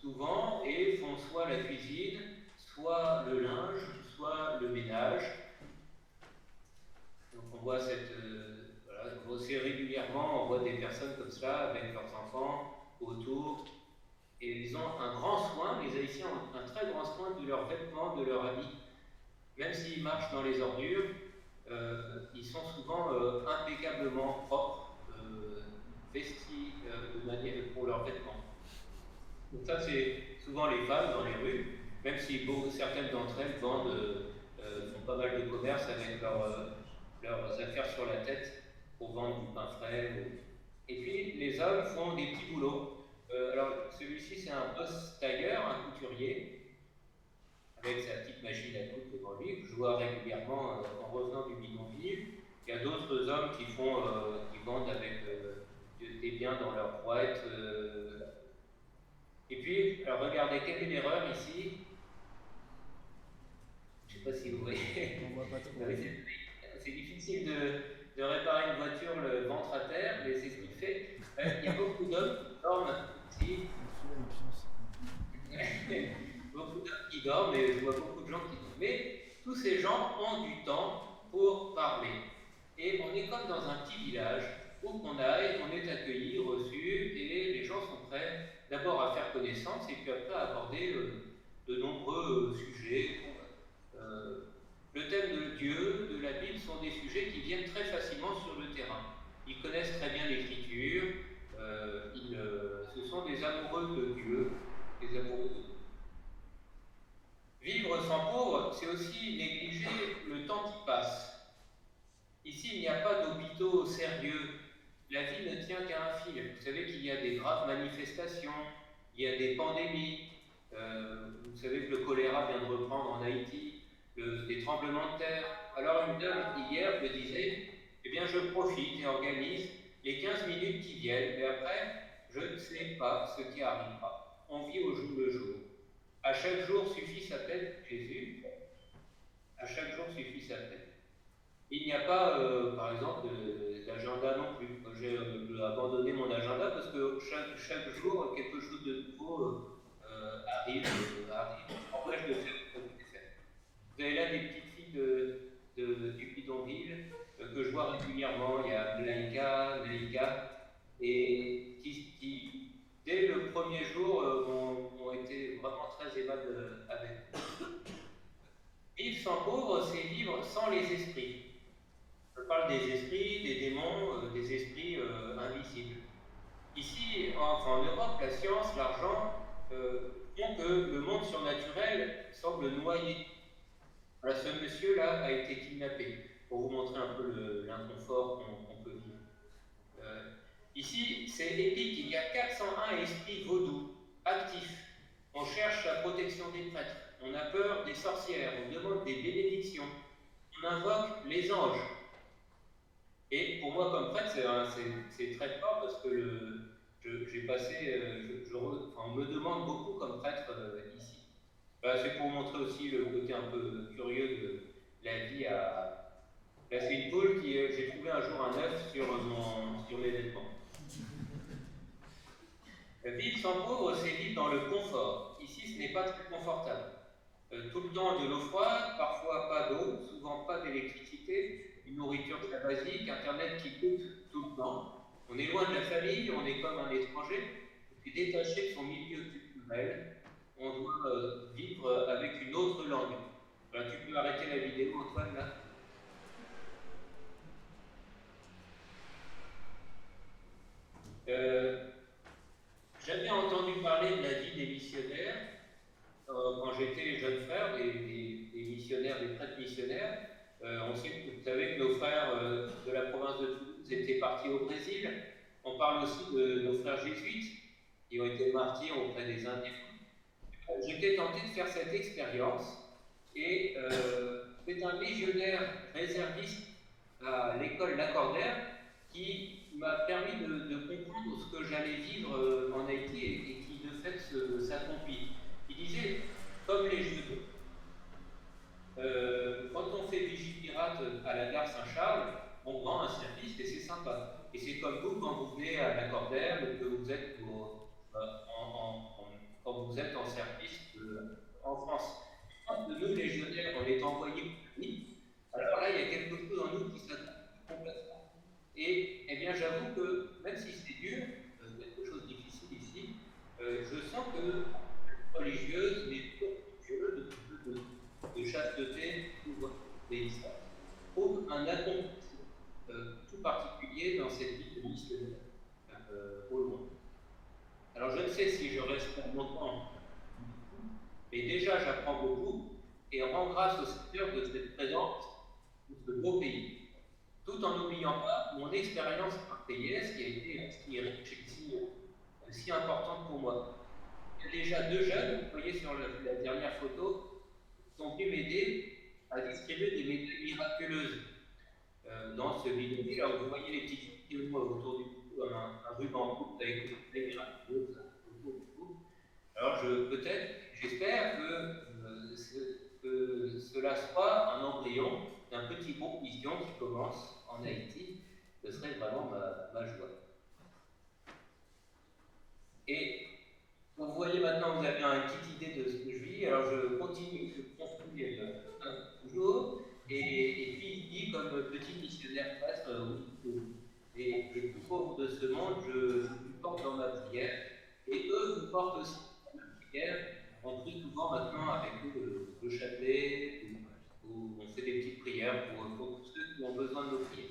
souvent et font soit la cuisine, soit le linge, soit le ménage. Donc on voit cette, euh, régulièrement, on voit des personnes comme cela avec leurs enfants autour. Et ils ont un grand soin, les Haïtiens ont un très grand soin de leurs vêtements, de leurs habits. Même s'ils marchent dans les ordures, euh, ils sont souvent euh, impeccablement propres, euh, vestis de manière pour leurs vêtements. Donc ça, c'est souvent les femmes dans les rues, même si certaines d'entre elles vendent, font pas mal de commerce avec leurs affaires sur la tête pour vendre du pain frais. Et puis les hommes font des petits boulots. Euh, alors celui-ci c'est un boss tailleur, un couturier, avec sa petite machine à coudre devant lui, que je vois régulièrement euh, en revenant du bidonville. Il y a d'autres hommes qui font, euh, qui vendent avec des biens dans leur boîte. Et puis, alors regardez, quelle est l'erreur ici? Je ne sais pas si vous voyez. On voit pas trop. *laughs* C'est difficile de, de réparer une voiture le ventre à terre, qu'il fait. Euh, il y a beaucoup d'hommes qui dorment ici. *laughs* beaucoup d'hommes qui dorment, et je vois beaucoup de gens qui dorment. Mais tous ces gens ont du temps pour parler. Et on est comme dans un petit village où qu'on aille, on est accueilli, reçu, et les gens sont prêts d'abord à faire connaissance et puis après à aborder euh, de nombreux sujets. Euh, le thème de Dieu, de la Bible, sont des sujets qui viennent très facilement sur le terrain. Ils connaissent très bien l'écriture, euh, euh, ce sont des amoureux de Dieu, des amoureux de Dieu. Vivre sans pauvre, c'est aussi négliger le temps qui passe. Ici, il n'y a pas d'hôpitaux sérieux. La vie ne tient qu'à un fil. Vous savez qu'il y a des graves manifestations, il y a des pandémies. Euh, vous savez que le choléra vient de reprendre en Haïti, des tremblements de terre. Alors une dame hier me disait, eh bien je profite et organise les 15 minutes qui viennent, mais après, je ne sais pas ce qui arrivera. On vit au jour le jour. À chaque jour suffit sa tête, Jésus. À chaque jour suffit sa tête. Il n'y a pas, euh, par exemple, d'agenda non plus. J'ai euh, abandonné mon agenda parce que chaque, jour, quelque chose de nouveau euh, arrive, arrive, de que je faire. Vous avez là des petites filles de, de, du bidonville que je vois régulièrement. Il y a Laïka, Laïka, et qui, qui, dès le premier jour, ont, ont, été vraiment très aimables avec nous. Vivre sans pauvre, c'est vivre sans les esprits. Je parle des esprits, des démons, euh, des esprits euh, invisibles. Ici, enfin, en Europe, la science, l'argent euh, font que le monde surnaturel semble noyé. Voilà, ce monsieur-là a été kidnappé, pour vous montrer un peu l'inconfort qu'on peut vivre. Euh, ici, c'est épique, il y a 401 esprits vaudous actifs. On cherche la protection des prêtres, on a peur des sorcières, on demande des bénédictions, on invoque les anges. Et pour moi, comme prêtre, c'est très fort parce que j'ai passé, euh, on me demande beaucoup comme prêtre euh, ici. Bah, c'est pour montrer aussi le côté un peu curieux de la vie à. Là, c'est une poule j'ai trouvé un jour un œuf sur mes vêtements. Vivre sans pauvre, c'est vivre dans le confort. Ici, ce n'est pas très confortable. tout le temps de l'eau froide, parfois pas d'eau, souvent pas d'électricité, une nourriture très basique, Internet qui coupe tout le temps. On est loin de la famille, on est comme un étranger, et détaché de son milieu culturel, on doit euh, vivre avec une autre langue. tu peux arrêter la vidéo, Antoine, là euh, J'avais entendu parler de la vie des missionnaires euh, quand j'étais jeune frère, des, missionnaires, des prêtres missionnaires. Euh, on sait, vous savez que nos frères euh, de la province de Toulouse étaient partis au Brésil. On parle aussi de nos frères jésuites qui ont été martyrs auprès des Indiens. Euh, j'étais tenté de faire cette expérience et c'est un légionnaire réserviste à l'école Lacordaire qui m'a permis de, comprendre ce que j'allais vivre en Haïti et, qui de fait s'accomplit. Il disait, comme les Juifs, euh, quand on fait Vigie Pirate à la gare Saint-Charles, on rend un service et c'est sympa. Et c'est comme vous quand vous venez à la ou que vous êtes euh, en, quand vous êtes en service en France. Quand nous, légionnaires, on est envoyés pour alors là, il y a quelque chose en nous qui s'adapte complètement. Et eh bien, j'avoue que même si c'est dur, euh, quelque chose de difficile ici, je sens que religieuse, mais religieuse, de chasteté pour les trouve un accomplissement euh, tout particulier dans cette vie de missionnaire euh, au loin. Alors je ne sais si je reste longtemps, mais déjà j'apprends beaucoup et rends grâce au Seigneur de cette présence de ce beau pays, tout en n'oubliant pas mon expérience marseillaise qui a été si, si importante pour moi. Déjà deux jeunes, vous voyez sur la dernière photo, sont venus m'aider à distribuer des miraculeuses euh, dans ce. Alors vous voyez les vidéos autour du cou, un, ruban coupe avec des miraculeuses autour du cou. Alors peut-être, j'espère que, euh, que, cela soit un embryon d'un petit groupe mission qui commence en Haïti. Ce serait vraiment ma, joie. Et vous voyez maintenant, vous avez une petite idée de ce que je vis. Alors je continue, je construis euh, toujours. Et, et, puis dit, comme petit missionnaire prêtre, euh, et les plus de ce monde, je, je porte dans ma prière. Et eux me portent aussi dans ma prière. On prie souvent maintenant avec eux le, le chapelet, on fait des petites prières pour, pour ceux qui ont besoin de nos prières.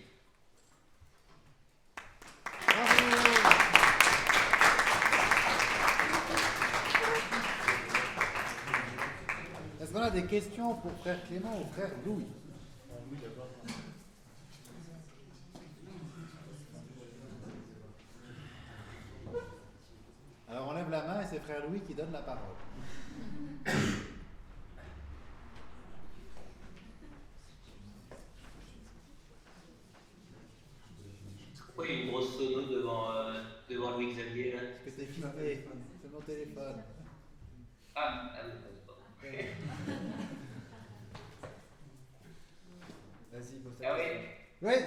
Est-ce qu'on a des questions pour frère Clément ou frère Louis? Alors on lève la main et c'est frère Louis qui donne la parole.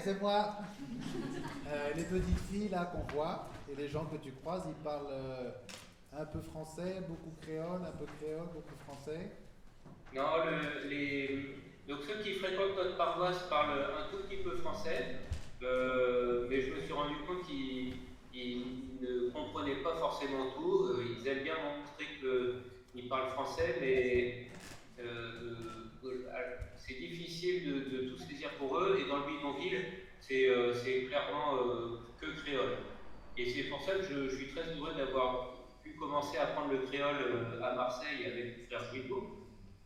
C'est moi. Euh, les petites filles là qu'on voit et les gens que tu croises, ils parlent euh, un peu français, beaucoup créole, un peu créole, beaucoup français. Non, donc ceux qui fréquentent notre paroisse parlent un tout petit peu français, euh, mais je me suis rendu compte qu'ils ils ne comprenaient pas forcément tout. Ils aiment bien montrer qu'ils parlent français, mais c'est difficile de, de tout saisir pour eux. Et dans le bidonville, c'est euh, clairement euh, que créole. Et c'est pour ça que je, suis très heureux d'avoir pu commencer à apprendre le créole euh, à Marseille avec mon frère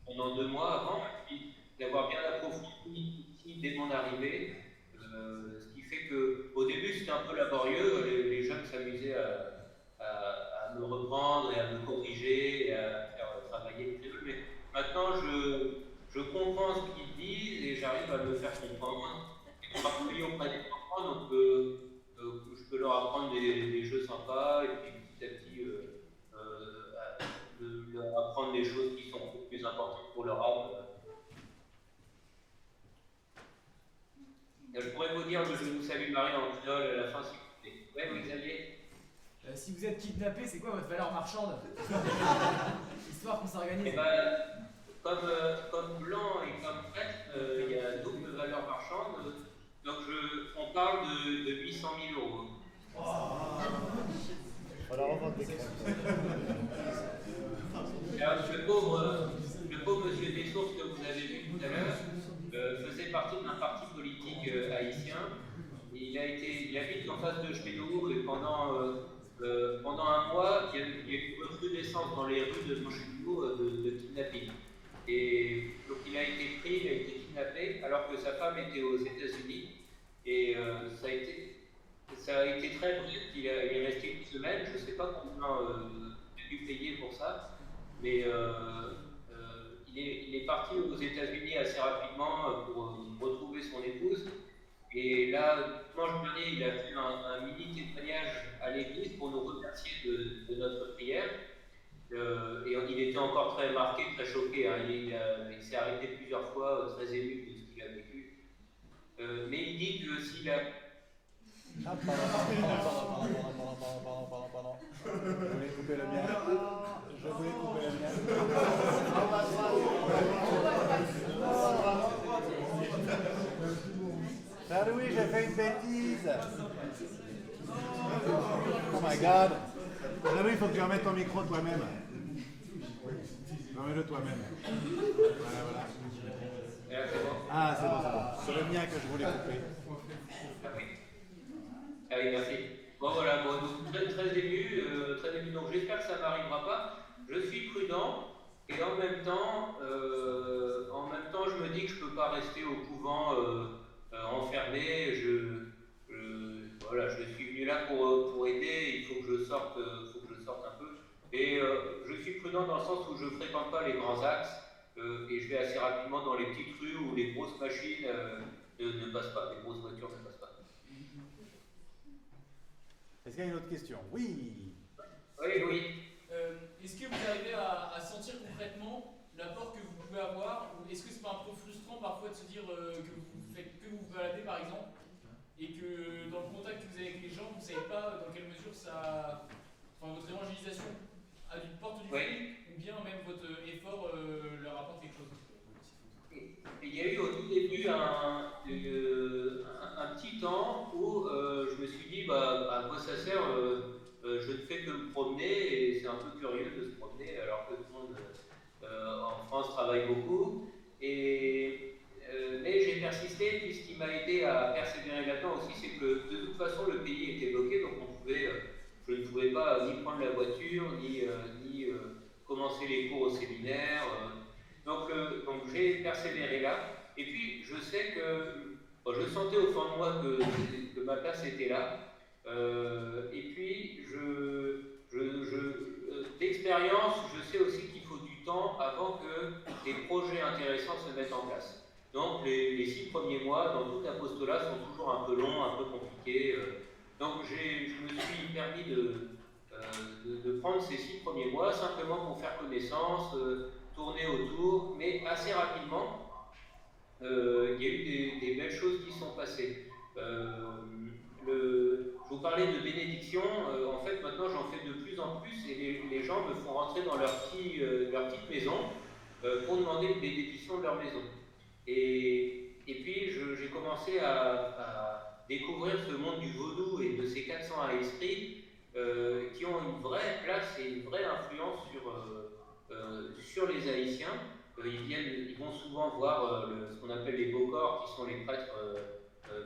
pendant deux mois avant, et puis d'avoir bien approfondi dès mon arrivée. Ce qui fait que au début c'était un peu laborieux, les, jeunes s'amusaient à- à me reprendre et à me corriger et à faire travailler le créole. Mais maintenant je, je comprends ce qu'ils disent et j'arrive à me faire comprendre. Particulier auprès des enfants, donc euh, euh, je peux leur apprendre des, des jeux sympas et puis petit à petit euh, leur apprendre des choses qui sont beaucoup plus importantes pour leur âme. Je pourrais vous dire le Je vous salue Marie en créole à la fin si vous voulez. Ouais, oui, Xavier? Si vous êtes kidnappé, c'est quoi votre valeur marchande? *laughs* Histoire qu'on Eh s'organise. ben, comme, euh, comme blanc et comme prêtre, euh, il y a double valeur marchande. Donc je, on parle de, de 800 000 euros. Alors, le pauvre, le pauvre monsieur Dessources que vous avez vu tout à l'heure euh, faisait partie d'un parti politique euh, haïtien. Il, a été, il habite en face de chez nous et pendant, euh, pendant un mois, il y a, eu une recrudescence dans les rues de euh, de, de kidnapping. Et donc il a été pris, il a été kidnappé alors que sa femme était aux États-Unis. Et euh, ça, a été, ça a été très bref, il, il est resté une semaine, je ne sais pas combien euh, il a dû payer pour ça. Mais euh, euh, il, est, il est parti aux États-Unis assez rapidement pour retrouver son épouse. Et là, dimanche dernier, il a fait un, mini témoignage à l'église pour nous remercier de notre prière. Euh, et il était encore très marqué, très choqué. Hein. Il, s'est arrêté plusieurs fois, euh, très ému de ce qu'il a vécu. Euh, mais il dit que s'il a. Ah, pardon, pardon, pardon, pardon, pardon, pardon, pardon, Je voulais couper. Je voulais couper oui, j'ai fait une bêtise. Oh my god. Il faut que tu remettes ton micro toi-même. Remets-le toi-même. Voilà. Ah, c'est bon, c'est bon. C'est le mien que je voulais couper. Oui, merci. Bon voilà, bon, très, très ému, euh, très ému. Donc j'espère que ça m'arrivera pas. Je suis prudent et en même temps, euh, en même temps, je me dis que je peux pas rester au couvent euh, enfermé. Je, je- voilà, je suis venu là pour, pour aider. Il faut que je sorte, sorte un peu. Et euh, je suis prudent dans le sens où je fréquente pas les grands axes euh, et je vais assez rapidement dans les petites rues où les grosses machines euh, ne, ne passent pas, les grosses voitures ne passent pas. Est-ce qu'il y a une autre question? Oui. Oui, oui. Euh, est-ce que vous arrivez à, à sentir concrètement l'apport que vous pouvez avoir Ou est-ce que c'est pas un peu frustrant parfois de se dire euh, que vous faites que vous vous baladez par exemple et que dans le contact que vous avez avec les gens, vous ne savez pas dans quelle mesure ça. Enfin, votre évangélisation a du porte du Oui. ou bien même votre effort euh, leur apporte quelque chose Il y a eu au tout début un, euh, un, un petit temps où euh, je me suis dit, bah, à quoi ça sert euh, euh, Je ne fais que me promener et c'est un peu curieux de se promener alors que tout le monde euh, en France travaille beaucoup. Et, euh, mais j'ai persisté, puis ce qui m'a aidé à persévérer là-dedans aussi, c'est que de toute façon le pays était bloqué, donc on pouvait, euh, je ne pouvais pas ni prendre la voiture, ni, euh, euh, commencer les cours au séminaire. euh, donc, euh, donc j'ai persévéré là. Et puis, je sais que je sentais au fond de moi que, ma place était là. Euh, et puis, je, je, euh, d'expérience, expérience, je sais aussi qu'il faut du temps avant que des projets intéressants se mettent en place. Donc les, six premiers mois dans tout apostolat sont toujours un peu longs, un peu compliqués. euh. Donc je me suis permis de, euh, de, prendre ces six premiers mois simplement pour faire connaissance, euh, tourner autour, mais assez rapidement, euh, il y a eu des, belles choses qui sont passées. Je vous parlais de bénédiction, en fait maintenant j'en fais de plus en plus et les, gens me font rentrer dans leur, petit, leur petite maison pour demander une bénédiction de leur maison. Et, puis j'ai commencé à découvrir ce monde du vaudou et de ces 401 esprits euh, qui ont une vraie place et une vraie influence sur, euh, euh, sur les Haïtiens. Ils, vont souvent voir ce qu'on appelle les beaux corps, qui sont les prêtres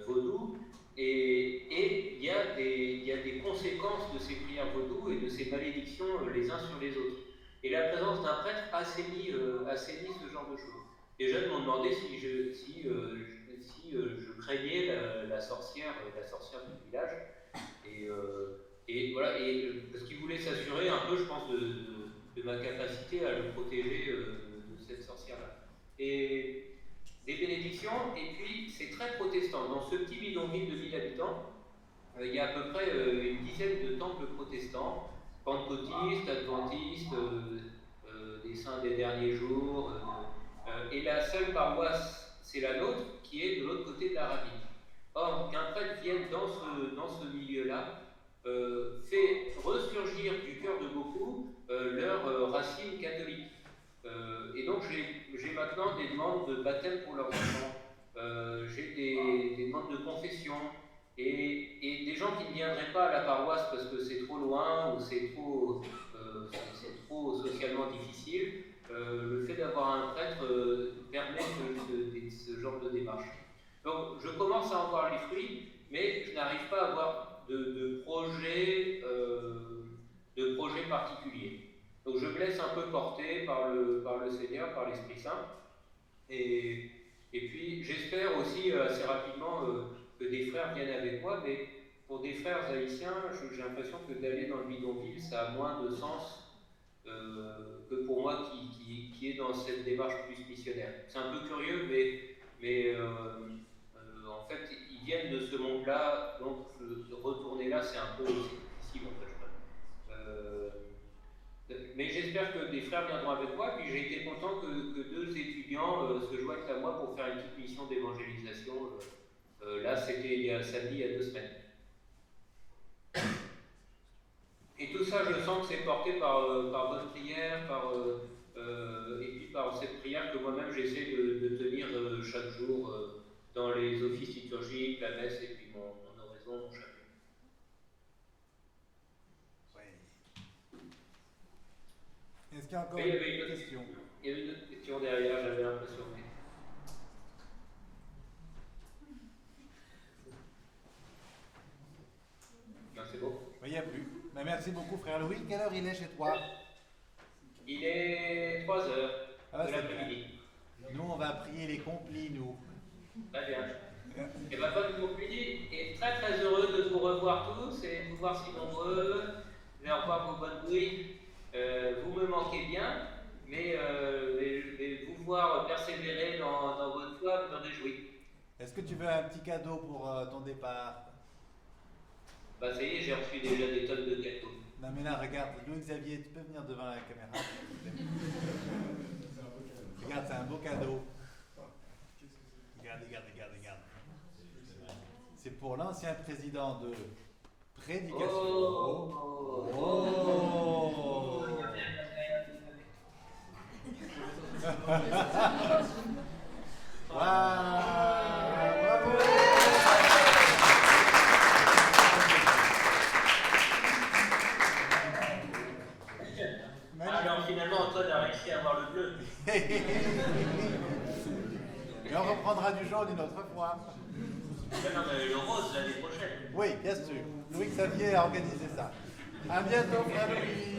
vaudous. Et il y, y a des conséquences de ces prières vaudou et de ces malédictions les uns sur les autres. Et la présence d'un prêtre assainit, assainit ce genre de choses. Les jeunes m'ont demandé si je, si, je- si, euh, je craignais la, sorcière, euh, la sorcière du village. Et, euh, voilà, et, parce qu'ils voulaient s'assurer un peu, je pense, de, ma capacité à le protéger de, cette sorcière-là. Et des bénédictions, et puis c'est très protestant. Dans ce petit bidonville de 1000 habitants, il y a à peu près une dizaine de temples protestants, pentecôtistes, adventistes, des saints des derniers jours, et la seule paroisse, c'est la nôtre, qui est de l'autre côté de la ravine. Or, qu'un prêtre vienne dans ce, dans ce milieu-là, euh, fait ressurgir du cœur de beaucoup euh, leurs euh, racines catholiques. Euh, et donc j'ai maintenant des demandes de baptême pour leurs enfants, Euh, j'ai des, des demandes de confession, et, et des gens qui ne viendraient pas à la paroisse parce que c'est trop loin ou c'est trop, trop socialement difficile, euh, le fait d'avoir un prêtre euh, permet ce, genre de démarche. Donc je commence à en voir les fruits, mais je n'arrive pas à avoir de, de projet, euh, particulier. Donc je me laisse un peu porter par le, Seigneur, par l'Esprit Saint. Et, et puis j'espère aussi assez rapidement que des frères viennent avec moi, mais pour des frères haïtiens, j'ai l'impression que d'aller dans le bidonville, ça a moins de sens euh, que pour moi qui, qui, qui est dans cette démarche plus missionnaire. C'est un peu curieux, mais, mais euh, euh, en fait, ils viennent de ce monde-là, donc retourner là, c'est un peu difficile en mais j'espère que des frères viendront avec moi, puis j'ai été content que, deux étudiants se joignent à moi pour faire une petite mission d'évangélisation. là, c'était il y a samedi, il y a deux semaines. Et tout ça, je sens que c'est porté par, euh, par votre prière, par, euh, euh, et puis par cette prière que moi-même j'essaie de, de tenir euh, chaque jour euh, dans les offices liturgiques, la messe et puis mon, mon oraison, mon chapelet. Est-ce qu'il y a encore Mais il y avait une autre question? Il y avait une autre question derrière, j'avais l'impression. Non, c'est bon. Il n'y a plus. Merci beaucoup, frère Louis. Quelle heure il est chez toi? Il est 3 heures Ah, de l'après-midi. Nous, on va prier les complis, nous. Très bien. Et ma bonne compagnie est très très heureux de vous revoir tous et de vous voir si nombreux, de revoir vos bonnes bruits. Euh, vous me manquez bien, mais, euh, mais vous voir persévérer dans, dans votre foi me réjouit. Est-ce que tu veux un petit cadeau pour euh, ton départ? Bah ça y est, j'ai reçu déjà des tonnes de gâteaux. Non, mais là, regarde, Louis-Xavier, tu peux venir devant la caméra *laughs* Regarde, c'est un beau cadeau. Regarde, regarde, regarde, regarde. C'est pour l'ancien président de Prédication. Oh, Oh. *laughs* Bravo. Alors finalement, Antoine a réussi à avoir le bleu. *laughs* Et on reprendra du jaune une autre fois. Non, non, mais le rose l'année prochaine. Oui, bien sûr. Louis Xavier a organisé ça. À bientôt, frère Louis.